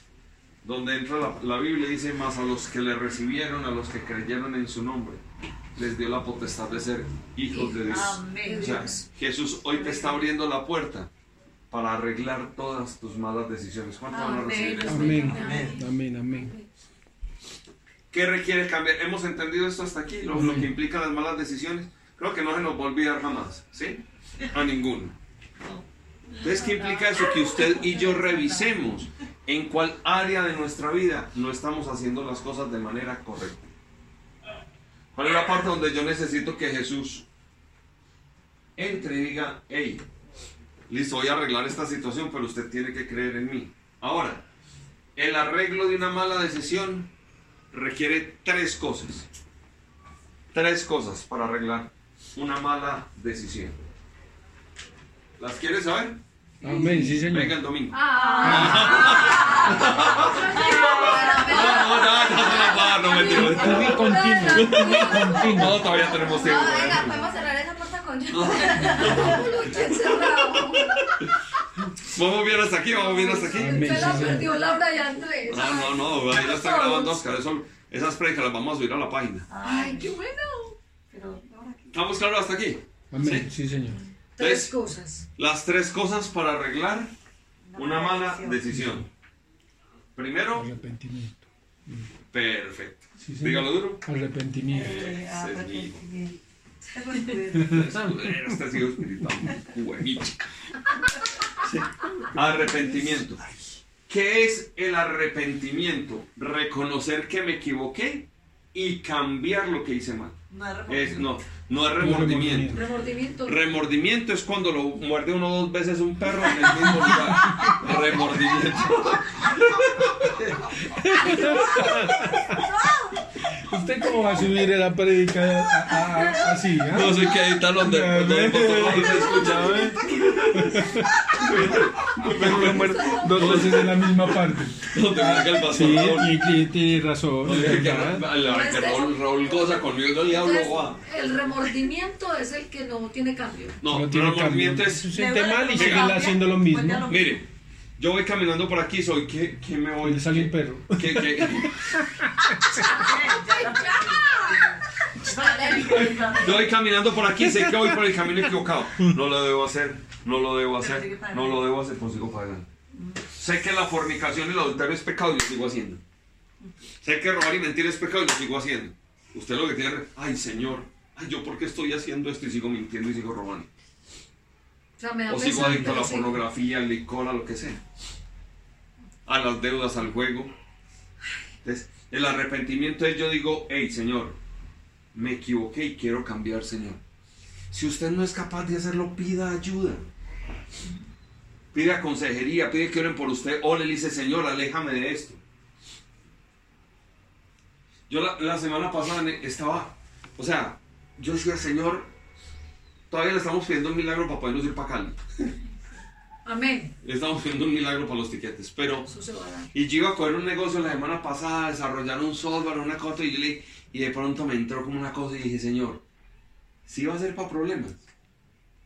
donde entra la, la Biblia y dice, más a los que le recibieron, a los que creyeron en su nombre, les dio la potestad de ser hijos de Dios. amén. O sea, Jesús hoy te está abriendo la puerta para arreglar todas tus malas decisiones. ¿Cuántos van a recibir esto? Amén. Amén. Amén, amén. ¿Qué requiere cambiar? ¿Hemos entendido esto hasta aquí? Lo, lo que implica las malas decisiones. Creo que no se nos va a olvidar jamás, ¿sí? A ninguno. Entonces, ¿qué implica eso? Que usted y yo revisemos en cuál área de nuestra vida no estamos haciendo las cosas de manera correcta. ¿Cuál es la parte donde yo necesito que Jesús entre y diga, hey, listo, voy a arreglar esta situación, pero usted tiene que creer en mí? Ahora, el arreglo de una mala decisión requiere tres cosas. Tres cosas para arreglar una mala decisión. ¿Las quieres saber? Amén, sí, Señor. Venga el domingo. Ah. No, no, no, no se la va, no mentira. Estuve continuo. No, todavía tenemos tiempo. No, venga, podemos cerrar esa puerta con. Vamos bien hasta aquí, vamos bien hasta aquí. Amén, Se la perdió Laura y Andrés. No, no, no, ahí la está grabando Oscar. Eso, esas predicas las vamos a subir a la página. Ay, qué bueno. Pero. ¿Estamos claros hasta aquí? Amén, sí, Señor. Tres Entonces, cosas. Las tres cosas para arreglar una mala decisión. Primero, Arrepentimiento. perfecto. Sí. Dígalo duro. Arrepentimiento. Eh, (laughs) Este ha sido espiritual. Sí. Arrepentimiento. ¿Qué es el arrepentimiento? Reconocer que me equivoqué y cambiar lo que hice mal. No es no, no es remordimiento. remordimiento. Remordimiento. Remordimiento es cuando lo muerde uno dos veces un perro en el mismo lugar. Remordimiento. ¿Usted cómo va a subir la prédica a- a- a- así? ah? No sé qué editar donde, donde no dos veces en la misma parte. Donde me que el pastor Sí, y- tiene razón. Donde es. Raúl- que Raúl, Raúl goza conmigo, el diablo, el remordimiento es el que no tiene cambio. No, No tiene remordimiento cambio. es Se siente Le mal y cambia, haciendo lo mismo. Mire, yo voy caminando por aquí, soy que, que me voy. Le sale un perro. Que, que, (laughs) yo voy caminando por aquí, sé que voy por el camino equivocado. No lo debo hacer, no lo debo hacer, no lo debo hacer, pues sigo para adelante. Sé que la fornicación y el adulterio es pecado y lo sigo haciendo. Sé que robar y mentir es pecado y lo sigo haciendo. Usted lo que tiene, ay Señor, ay yo por qué estoy haciendo esto y sigo mintiendo y sigo robando. O sea, me da O sigo adicto a la sí. pornografía, al licor, a lo que sea. A las deudas, al juego. Entonces, el arrepentimiento es yo digo, hey Señor, me equivoqué y quiero cambiar, Señor. Si usted no es capaz de hacerlo, pida ayuda. Pida consejería, pide que oren por usted. O le dice, Señor, aléjame de esto. Yo la, la semana pasada estaba, o sea, yo decía, Señor, todavía le estamos pidiendo un milagro para podernos ir para Cali. (laughs) Amén. Le estamos pidiendo un milagro para los tiquetes, pero... Y yo iba a coger un negocio la semana pasada, desarrollar un software, una cosa, y, yo le, y de pronto me entró como una cosa y dije, Señor, si va a ser para problemas,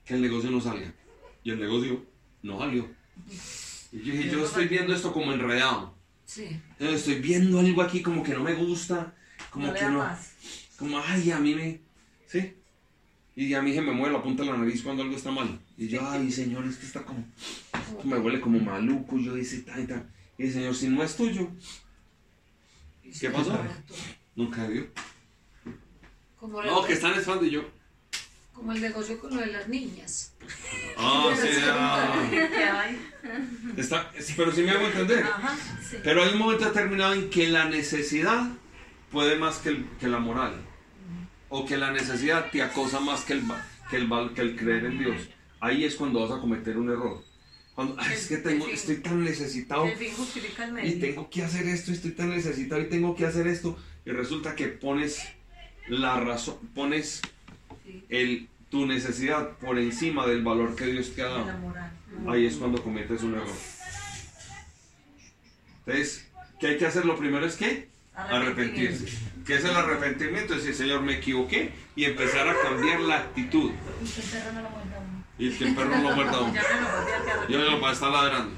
que el negocio no salga. Y el negocio no salió. Y yo dije, yo estoy viendo esto como enredado. Sí. Yo Estoy viendo algo aquí como que no me gusta, como No que no... paz. Como, ay, a mí me... ¿Sí? Y a mí se me mueve la punta de la nariz cuando algo está mal. Y yo, ay, Señor, esto está como... esto me huele como maluco. Yo dice, tan, tan. Y el Señor, si no es tuyo, ¿Qué pasó? nunca dio. Como, No, que están esperando y yo. como el negocio con lo de las niñas. Ah, (laughs) sí, ah. (laughs) Está, pero sí me hago entender. Ajá, sí. Pero hay un momento determinado en que la necesidad puede más que, el- que la moral. O que la necesidad te acosa más que el, que, el, que el creer en Dios. Ahí es cuando vas a cometer un error. Cuando, "Ay, es que tengo, estoy tan necesitado y tengo que hacer esto, estoy tan necesitado y tengo que hacer esto. Y resulta que pones la razón, pones el, tu necesidad por encima del valor que Dios te ha dado. Ahí es cuando cometes un error. Entonces, ¿qué hay que hacer? Lo primero es que arrepentirse. ¿Qué es el arrepentimiento? Es decir, Señor, me equivoqué y empezar a cambiar la actitud. Y que el perro no lo muerda (laughs) a uno. Y que el perro no lo muerda a estar ladrando.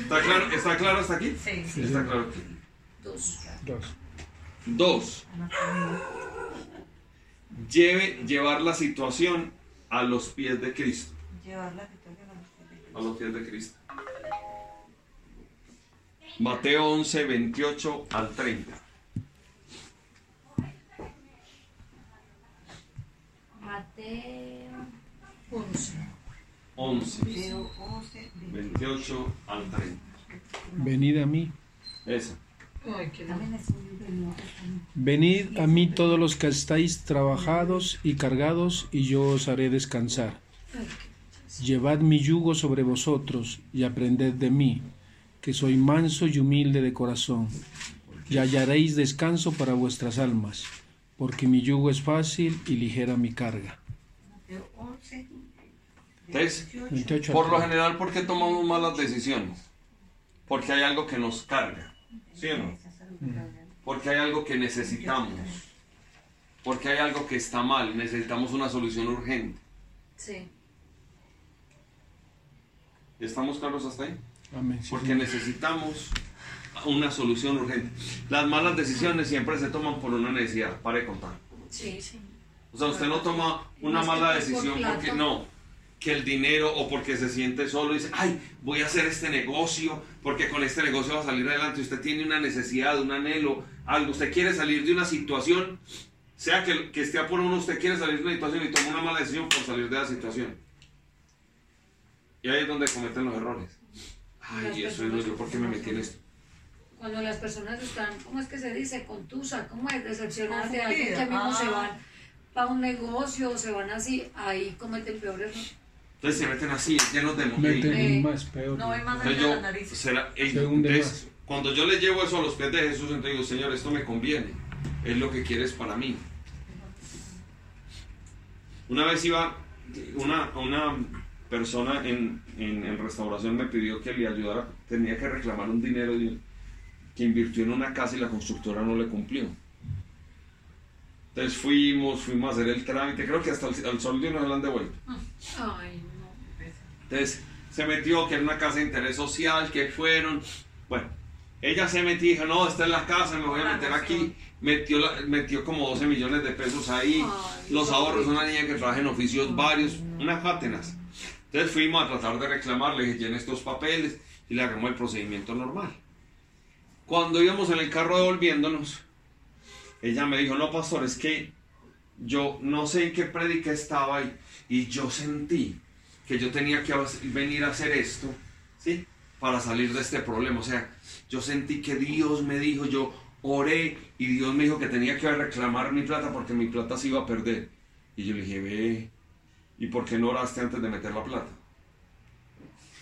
¿Está claro, ¿Está claro hasta aquí? Sí, sí. Está claro aquí. Dos. Dos. Dos, lleve, llevar la situación a los pies de Cristo. Llevar la victoria a los pies de A los pies de Cristo. Mateo 11, 28 al 30. Once. 11, Mateo 11, 28 al 30. Venid a mí. Esa. Venid a mí todos los que estáis trabajados y cargados, y yo os haré descansar. Llevad mi yugo sobre vosotros y aprended de mí, que soy manso y humilde de corazón, y hallaréis descanso para vuestras almas, porque mi yugo es fácil y ligera mi carga. Mateo 11, Entonces, 28 por lo general, ¿por qué tomamos malas decisiones? Porque hay algo que nos carga. ¿Sí o no? Porque hay algo que necesitamos. Porque hay algo que está mal. Necesitamos una solución urgente. Sí. ¿Estamos claros hasta ahí? Porque necesitamos una solución urgente. Las malas decisiones siempre se toman por una necesidad. Pare de contar. Sí, sí. O sea, usted no toma una mala decisión porque no, que el dinero o porque se siente solo y dice, ay, voy a hacer este negocio porque con este negocio va a salir adelante. Usted tiene una necesidad, un anhelo, algo. Usted quiere salir de una situación, sea que, que esté por uno, usted quiere salir de una situación y toma una mala decisión por salir de la situación. Y ahí es donde cometen los errores. Ay, Las eso es yo, ¿por qué me metí en esto? Cuando las personas están, ¿cómo es que se dice? Contusa, ¿cómo es? Decepcionadas de alguien que mismo se Ah. van para un negocio, se van así, ahí cometen peores. Entonces se meten así, llenos de Meten emoción. Eh, más, peor. No hay más allá de la nariz. será, entonces, cuando yo le llevo eso a los pies de Jesús, entonces digo, Señor, esto me conviene, es lo que quieres para mí. Una vez iba, una, una persona en, en, en restauración me pidió que le ayudara, tenía que reclamar un dinero que invirtió en una casa y la constructora no le cumplió. Entonces fuimos, fuimos a hacer el trámite, creo que hasta el, al sol de lo han devuelto. Ay, no. Entonces se metió que era una casa de interés social, que fueron. Bueno, ella se metió y dijo, no, esta es la casa, me voy a meter aquí. Metió, la- metió como 12 millones de pesos ahí. Ay, Los no. ahorros, una niña que trabaja en oficios varios, unas pátenas. Entonces fuimos a tratar de reclamar, le dije, llene estos papeles y le hagamos el procedimiento normal. Cuando íbamos en el carro devolviéndonos, ella me dijo, no, pastor, es que yo no sé en qué predica estaba y, y yo sentí que yo tenía que venir a hacer esto, ¿sí? Para salir de este problema. O sea, yo sentí que Dios me dijo, yo oré y Dios me dijo que tenía que reclamar mi plata porque mi plata se iba a perder. Y yo le dije, ve, ¿y por qué no oraste antes de meter la plata?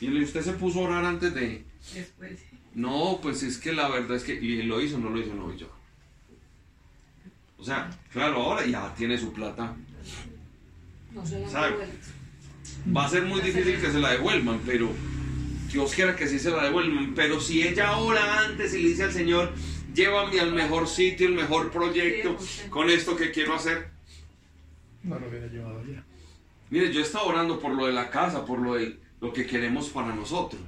Y le dije, ¿usted se puso a orar antes de...? Después. No, pues es que la verdad es que... ¿Y lo hizo no lo hizo? No, y yo. O sea, claro, ahora ya tiene su plata. No se la han. Va a ser muy difícil que se la devuelvan, pero Dios quiera que sí se la devuelvan. Pero si ella ora antes y le dice al Señor, llévame al mejor sitio, el mejor proyecto, con esto que quiero hacer. No lo hubiera llevado ya. Mire, yo estaba orando por lo de la casa, por lo de lo que queremos para nosotros.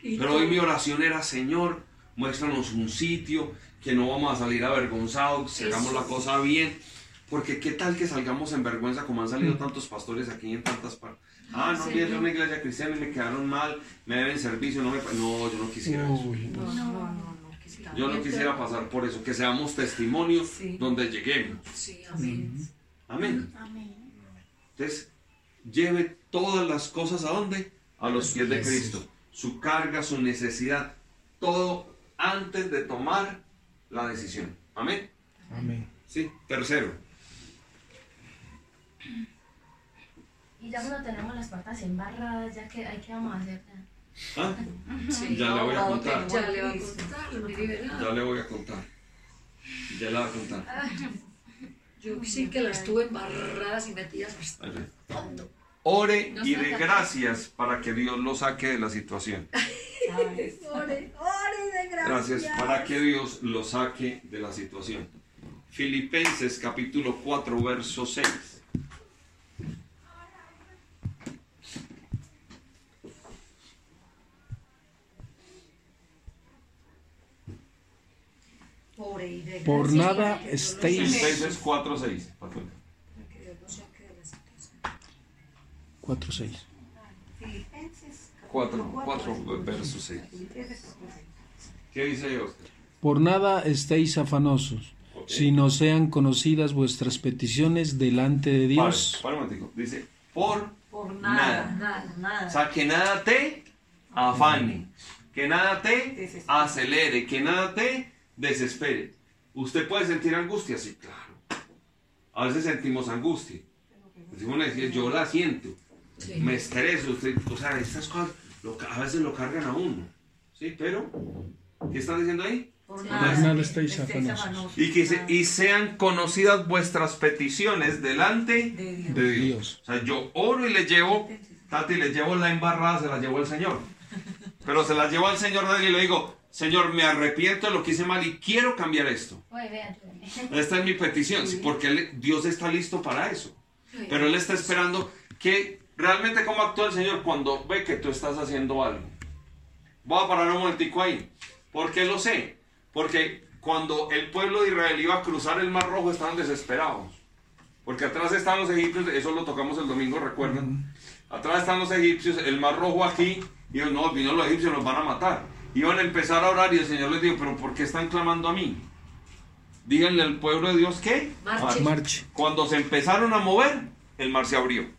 Pero hoy mi oración era, Señor, muéstranos un sitio que no vamos a salir avergonzados, que hagamos la cosa bien. Porque qué tal que salgamos en vergüenza como han salido tantos pastores aquí en tantas partes. Ah, no, Sí, no. una iglesia cristiana y me quedaron mal, me deben servicio, no me... No, yo no quisiera eso. No, no, no, Yo no quisiera pasar por eso, que seamos testimonio Sí. donde lleguemos. Sí, amén. Amén. Amén. Entonces, lleve todas las cosas a dónde? A los pies de Cristo. Su carga, su necesidad, todo antes de tomar la decisión. Amén. amén. Sí. Tercero. Y ya cuando tenemos las patas embarradas, ya que hay que vamos a hacer. ya? ¿Ah? (laughs) Sí. Ya le voy a contar. Ya le va a contar. Ya le voy a contar. Ya le voy a contar. Yo sí que las tuve embarradas y metidas hasta Ahí ve. Ore y dé gracias para que Dios lo saque de la situación. (laughs) Ore, ore de Gracias para que Dios lo saque de la situación. Filipenses capítulo 4, verso 6. Pobre y de Por nada estéis. Filipenses 4, 6. Que 4-6. Filipenses. 4, 4, verso 6. Filipenses, cuatro, seis. ¿Qué dice Oscar? Por nada estéis afanosos, Ok. sino sean conocidas vuestras peticiones delante de Dios. Pare, pare un. Dice, por Por Nada. nada. Nada. Nada. O sea, que nada te afane, que nada te Desespere. acelere, que nada te desespere. ¿Usted puede sentir angustia? Sí, claro. A veces sentimos angustia. Decimos, "Decir, yo la siento, Sí. me estreso, usted- o sea, estas cosas lo a veces lo cargan a uno. ¿Sí? Pero, ¿qué están diciendo ahí? Por Por nada. nada afanosos. Y que dice, y sean conocidas vuestras peticiones delante De Dios. de Dios. Dios. O sea, yo oro y le llevo, Tati, le llevo la embarrada, se la llevo al Señor. Pero se la llevo al Señor y le digo, Señor, me arrepiento de lo que hice mal y quiero cambiar esto. Esta es mi petición, porque Dios está listo para eso. Pero Él está esperando que realmente cómo actúa el Señor cuando ve que tú estás haciendo algo. Voy a parar un momentico ahí. ¿Por qué lo sé? Porque cuando el pueblo de Israel iba a cruzar el Mar Rojo estaban desesperados. Porque atrás están los egipcios, eso lo tocamos el domingo, recuerdan. Atrás están los egipcios, el Mar Rojo aquí, y ellos, no, vino los egipcios, nos van a matar. Iban a empezar a orar y el Señor les dijo, pero ¿por qué están clamando a mí? Díganle al pueblo de Dios que Marche. Marche. cuando se empezaron a mover, el mar se abrió.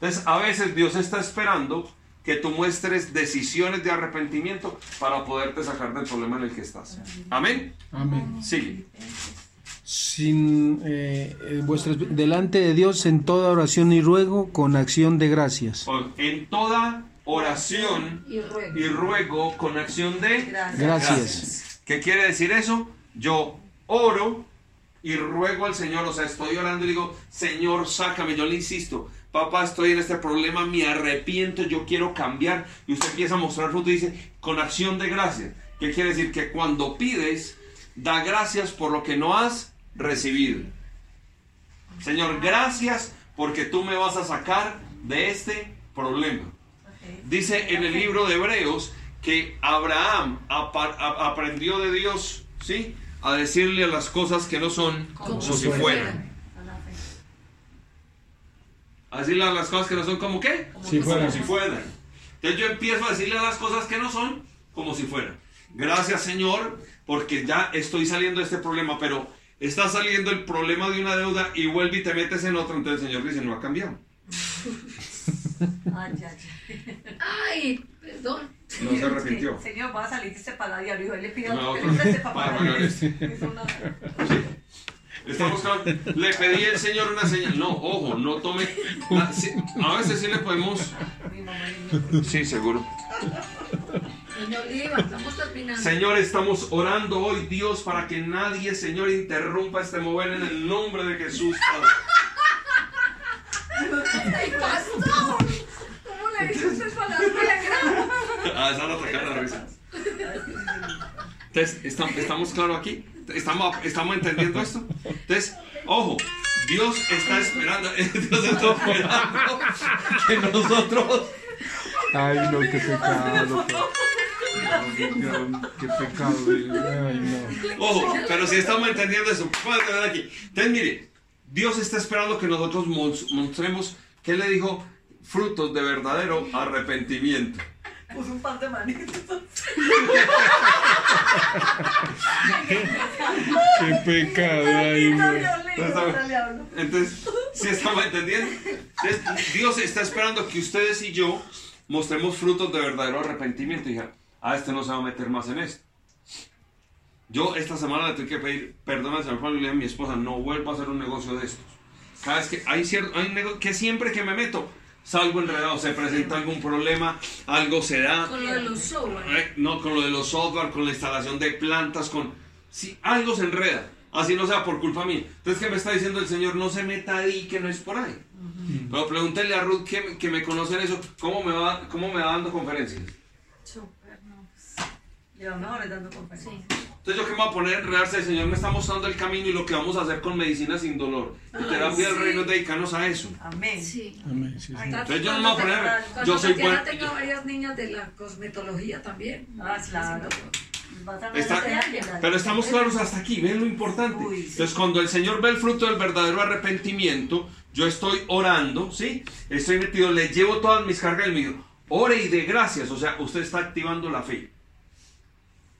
Entonces, a veces Dios está esperando que tú muestres decisiones de arrepentimiento para poderte sacar del problema en el que estás. Amén. Amén. Sigue. Sin eh, eh, vuestras delante de Dios en toda oración y ruego con acción de gracias. En toda oración Y ruego. y ruego con acción de Gracias. Gracias. ¿Qué quiere decir eso? Yo oro y ruego al Señor, o sea, estoy orando y digo, Señor, sácame, yo le insisto, papá, estoy en este problema, me arrepiento, yo quiero cambiar, y usted empieza a mostrar fruto y dice, con acción de gracias. ¿Qué quiere decir? Que cuando pides, da gracias por lo que no has recibido. Señor, gracias porque tú me vas a sacar de este problema. Dice en el libro de Hebreos que Abraham aprendió de Dios, ¿sí? A decirle las cosas que no son como, si fueran. A decirle a las cosas que no son como qué? Si como fueran. si fueran. Entonces yo empiezo a decirle a las cosas que no son como si fueran. Gracias Señor, porque ya estoy saliendo de este problema, pero está saliendo el problema de una deuda y vuelve y te metes en otro. Entonces el Señor dice, no ha cambiado. (laughs) Ay, ay, ay. Ay, perdón. No se arrepintió. (laughs) Señor, va a salir de este paladiario. Él le pide No, que otro. le preste (laughs) Para para pagar este. Es una- Estamos. Le pedí al Señor una señal. No, ojo, no tome. la- sí, A veces sí le podemos. Mi mamá y mi- Sí, seguro. Señor estamos terminando. Señor, estamos orando hoy, Dios, para que nadie, Señor, interrumpa este mover en el nombre de Jesús. ¡Ay, pastor! ¿Cómo le dice usted para la suegra? Ah, esa la risa. Entonces, ¿estam- ¿estamos claros aquí? ¿Estamos, ¿Estamos entendiendo esto? Entonces, ojo, Dios está esperando, (laughs) Dios está esperando que nosotros Ay, no, qué pecado. Qué pecado. Ay, no. Ojo, pero si estamos entendiendo eso, pueden ver aquí. Entonces, mire, Dios está esperando que nosotros mos- mostremos que le dijo frutos de verdadero arrepentimiento. Puso un par de manitos. Qué pecado. Ay, no. Ahora le hablo. Entonces, si estamos entendiendo? Entonces, Dios está esperando que ustedes y yo mostremos frutos de verdadero arrepentimiento. Y dije, ah, este no se va a meter más en esto. Yo esta semana le tuve que pedir perdón al Señor Pablo y le dije a mi esposa, no vuelvo a hacer un negocio de estos. Cada vez que hay cierto, hay un negocio que siempre que me meto, salgo enredado, se presenta algún problema, algo se da. Con lo de los software. Eh, No, con lo de los software, con la instalación de plantas, con... Si algo se enreda, así no sea por culpa mía. Entonces, ¿qué me está diciendo el Señor? No se meta ahí, que no es por ahí. Pero pregúntele a Ruth que, me- que me conoce en eso, ¿cómo me va, cómo me va dando conferencias? Súper, no. Le va mejor dando conferencia. Sí. Entonces, ¿yo qué me voy a poner a enredarse? El Señor me está mostrando el camino y lo que vamos a hacer con medicina sin dolor. Y terapia del sí. reino es dedicarnos a eso. Amén. Sí. Amén. Sí, sí. Entonces, yo no me voy a poner... Yo soy bueno... tenga varias niñas de la cosmetología también. Ah, claro. Va a tener Está- terapia. Pero estamos claros hasta aquí, ven lo importante. Uy, sí. Entonces, cuando el Señor ve el fruto del verdadero arrepentimiento, yo estoy orando, ¿sí? Estoy metido, le llevo todas mis cargas y me digo, ore y de gracias. O sea, usted está activando la fe.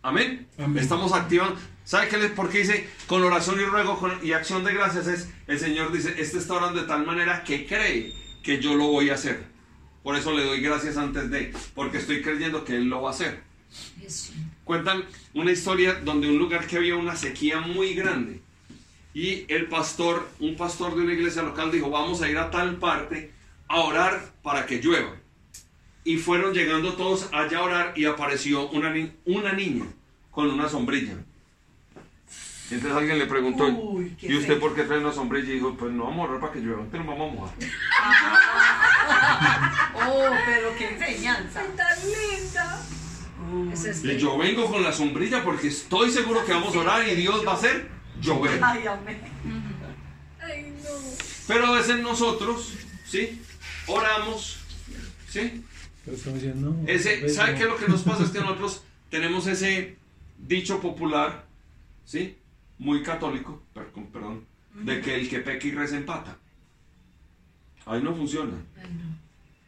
Amén. Amén. Estamos activando. ¿Sabe qué le, por qué dice con oración y ruego con- y acción de gracias? Es el Señor dice, este está orando de tal manera que cree que yo lo voy a hacer. Por eso le doy gracias antes de, porque estoy creyendo que Él lo va a hacer. Eso. Cuentan una historia donde un lugar que había una sequía muy grande y el pastor, un pastor de una iglesia local dijo, vamos a ir a tal parte a orar para que llueva. Y fueron llegando todos allá a orar y apareció una, ni- una niña con una sombrilla. Entonces alguien le preguntó, Uy, ¿y usted por qué trae una sombrilla? Y dijo, pues no vamos a orar para que llueva, pero vamos a mojar. (laughs) Oh, pero qué enseñanza. ¡Tan linda! Uy. Ese es Y yo vengo con la sombrilla porque estoy seguro que vamos a orar y Dios va a hacer llover. Ay, amén. Ay, no. Pero a veces nosotros, ¿sí? Oramos, ¿sí? Diciendo, no, Ese, ¿Sabe no. qué es lo que nos pasa? Es que nosotros tenemos ese dicho popular, ¿sí? Muy católico, perdón, de que el que peca y reza empata. Ahí no funciona.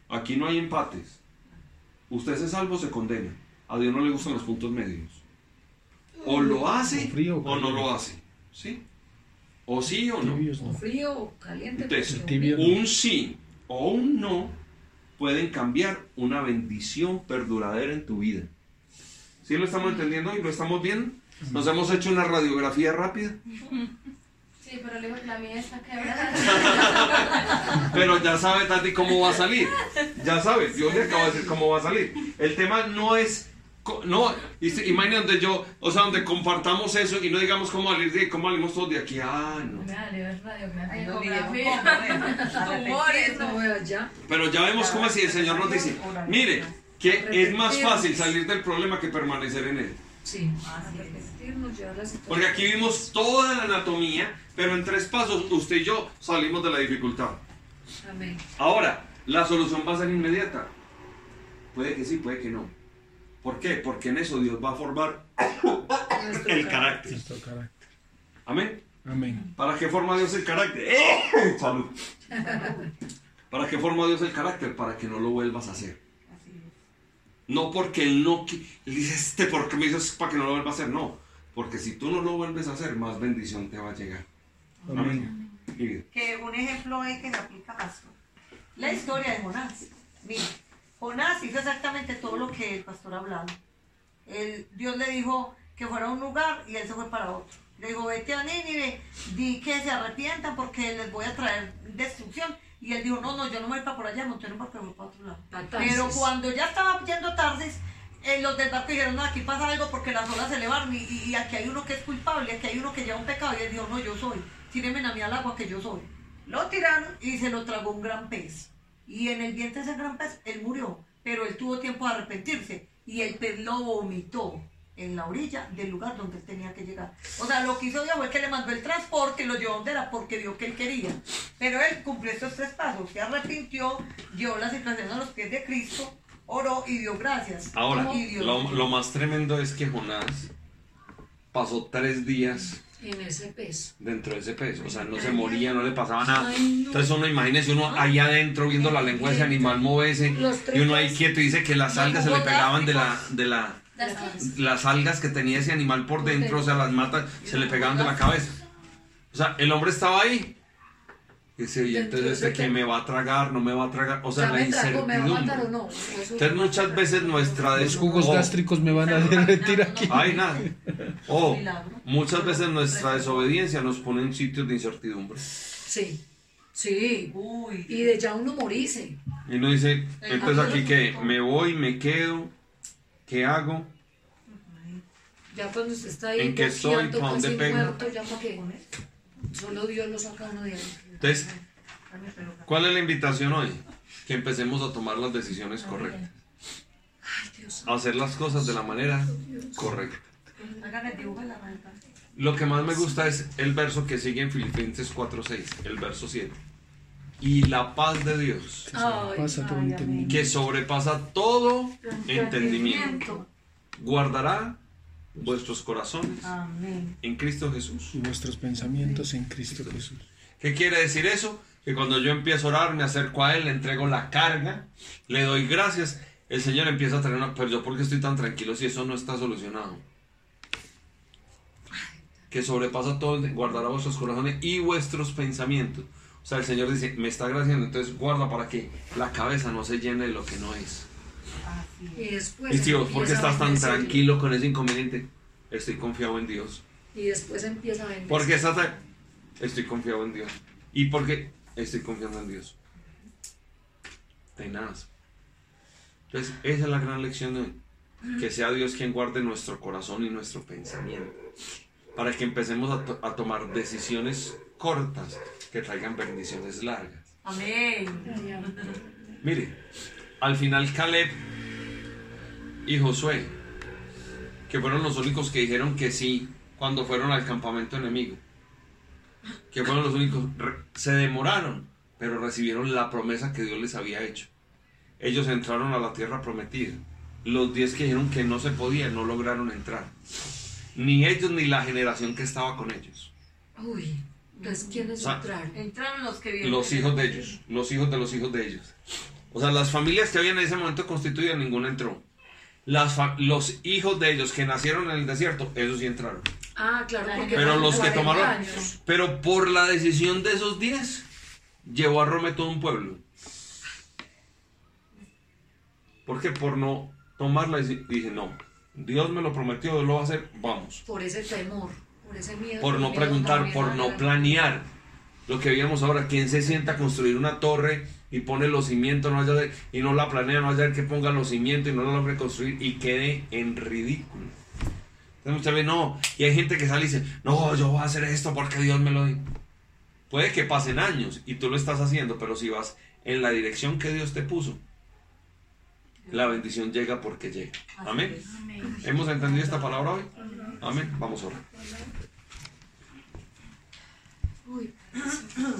Aquí no hay empates. Usted se salvo o se condena. A Dios no le gustan los puntos medios. O lo hace O frío o o no lo hace. ¿Sí? O sí o no. O frío o caliente. Entonces, tibio. un sí o un no pueden cambiar una bendición perduradera en tu vida. ¿Sí lo estamos entendiendo y lo estamos viendo? Nos hemos hecho una radiografía rápida, (laughs) Sí, pero le digo que la mía está quebrada. (laughs) pero ya sabe Tati cómo va a salir. Ya sabes, yo le acabo de decir cómo va a salir. El tema no es no, donde yo, o sea, donde compartamos eso y no digamos cómo salir de cómo salimos todos de aquí. Ah, no. Pero ya vemos cómo si el Señor nos dice, mire, que es más fácil salir del problema que permanecer en él. Sí. Situación. Porque aquí vimos toda la anatomía, pero en tres pasos usted y yo salimos de la dificultad. Amén. Ahora, la solución va a ser inmediata. Puede que sí, puede que no. ¿Por qué? Porque en eso Dios va a formar Nuestro el carácter. Nuestro carácter. Amén. Amén. ¿Para qué forma Dios el carácter? ¡Eh! (laughs) Salud. ¿Para qué forma Dios el carácter? Para que no lo vuelvas a hacer. Así es. No porque Él no... Él dice, este, ¿por qué me dices para que no lo vuelva a hacer? No. Porque si tú no lo vuelves a hacer, más bendición te va a llegar. Amén. Que un ejemplo es que se aplica a esto. La historia de Jonás. Mira, Jonás hizo exactamente todo lo que el pastor hablaba. El, Dios le dijo que fuera a un lugar y él se fue para otro. Le dijo, vete a Nínive, di que se arrepientan porque les voy a traer destrucción. Y él dijo, no, no, yo no me voy para por allá, monté en un barco y voy para otro lado. Pero cuando ya estaba yendo a Tarsis, eh, los del barco dijeron, no, aquí pasa algo porque las olas se elevaron y, y- y aquí hay uno que es culpable, aquí hay uno que lleva un pecado. Y él dijo, no, yo soy, tírenme a mí al agua que yo soy. Lo tiraron y se lo tragó un gran pez. Y en el vientre de ese gran pez, él murió, pero él tuvo tiempo de arrepentirse. Y el pez lo vomitó en la orilla del lugar donde él tenía que llegar. O sea, lo que hizo Dios fue que le mandó el transporte y lo llevó donde era porque vio que él quería. Pero él cumplió estos tres pasos. Se arrepintió, llevó la situación a los pies de Cristo, oró y dio gracias. Ahora, Y Dios lo, dio. lo más tremendo es que Jonás pasó tres días En ese pez. dentro de ese pez. O sea, no se moría, no le pasaba nada. Ay, no. Entonces uno, imagínese uno ahí adentro viendo la lengua de ese animal moverse y uno ahí quieto y dice que las algas se le pegaban de la, de la, las algas que tenía ese animal por dentro, o sea, las matas se le pegaban de la cabeza. O sea, el hombre estaba ahí. Dentro entonces de este ese que me va a tragar, no me va a tragar. O sea, ya la me trago, me va a matar o incertidumbre. no. Eso- Entonces muchas veces nuestra Los jugos oh, gástricos me van a derretir aquí. Ay, nada. O Milagro. muchas veces nuestra desobediencia nos pone en sitios de incertidumbre. Sí. Sí. Uy. Y de ya uno morirse. Y uno dice, entonces aquí que me voy, me quedo, ¿qué hago? Ya cuando usted está ahí ¿En qué estoy? boqueando, ¿Pa' dónde pego? muerto, ya para qué. Solo Dios lo saca a uno de ahí. Entonces, ¿cuál es la invitación hoy? Que empecemos a tomar las decisiones correctas. A hacer las cosas de la manera correcta. Lo que más me gusta es el verso que sigue en Filipenses 4.6, el verso 7. Y la paz de Dios, que sobrepasa todo entendimiento, guardará vuestros corazones en Cristo Jesús. Y vuestros pensamientos en Cristo Jesús. ¿Qué quiere decir eso? Que cuando yo empiezo a orar, me acerco a Él, le entrego la carga, le doy gracias, el Señor empieza a traer una... Pero yo, ¿por qué estoy tan tranquilo si eso no está solucionado? Que sobrepasa todo, guardará vuestros corazones y vuestros pensamientos. O sea, el Señor dice, me está agradeciendo, entonces guarda para que la cabeza no se llene de lo que no es. Y es. después. Y si vos, ¿por qué estás tan tranquilo con ese inconveniente? Estoy confiado en Dios. Y después empieza a bendecir. ¿Por qué estás tan- Estoy confiado en Dios. ¿Y por qué? Estoy confiando en Dios. Tenaz. Entonces, esa es la gran lección de hoy. Que sea Dios quien guarde nuestro corazón y nuestro pensamiento. Para que empecemos a, to- a tomar decisiones cortas que traigan bendiciones largas. Amén. Mire, al final Caleb y Josué, que fueron los únicos que dijeron que sí cuando fueron al campamento enemigo, que fueron los únicos, se demoraron, pero recibieron la promesa que Dios les había hecho. Ellos entraron a la tierra prometida. Los diez que dijeron que no se podía, no lograron entrar. Ni ellos ni la generación que estaba con ellos. Uy, entonces ¿quiénes O sea, entraron? Entraron los que vienen. Los hijos de ellos, los hijos de los hijos de ellos. O sea, las familias que habían en ese momento constituidas, ninguna entró. Las los hijos de ellos que nacieron en el desierto, esos sí entraron. Ah, claro, porque Pero los que 40 tomaron, años. pero por la decisión de esos 10, llevó a Rome todo un pueblo. ¿Por qué? Por no tomarla dije, no, Dios me lo prometió, lo va a hacer, vamos. Por ese temor, por ese miedo. Por no miedo preguntar, por no la- planear. Lo que veíamos ahora, ¿quién se sienta a construir una torre y pone los cimientos no de- y no la planea, no haya que ponga los cimientos y no la logre construir y quede en ridículo? Entonces muchas veces no, y hay gente que sale y dice, no, yo voy a hacer esto porque Dios me lo dijo. Puede que pasen años y tú lo estás haciendo, pero si vas en la dirección que Dios te puso, la bendición llega porque llega. Amén. ¿Hemos entendido esta palabra hoy? Amén. Vamos a orar. (clears throat)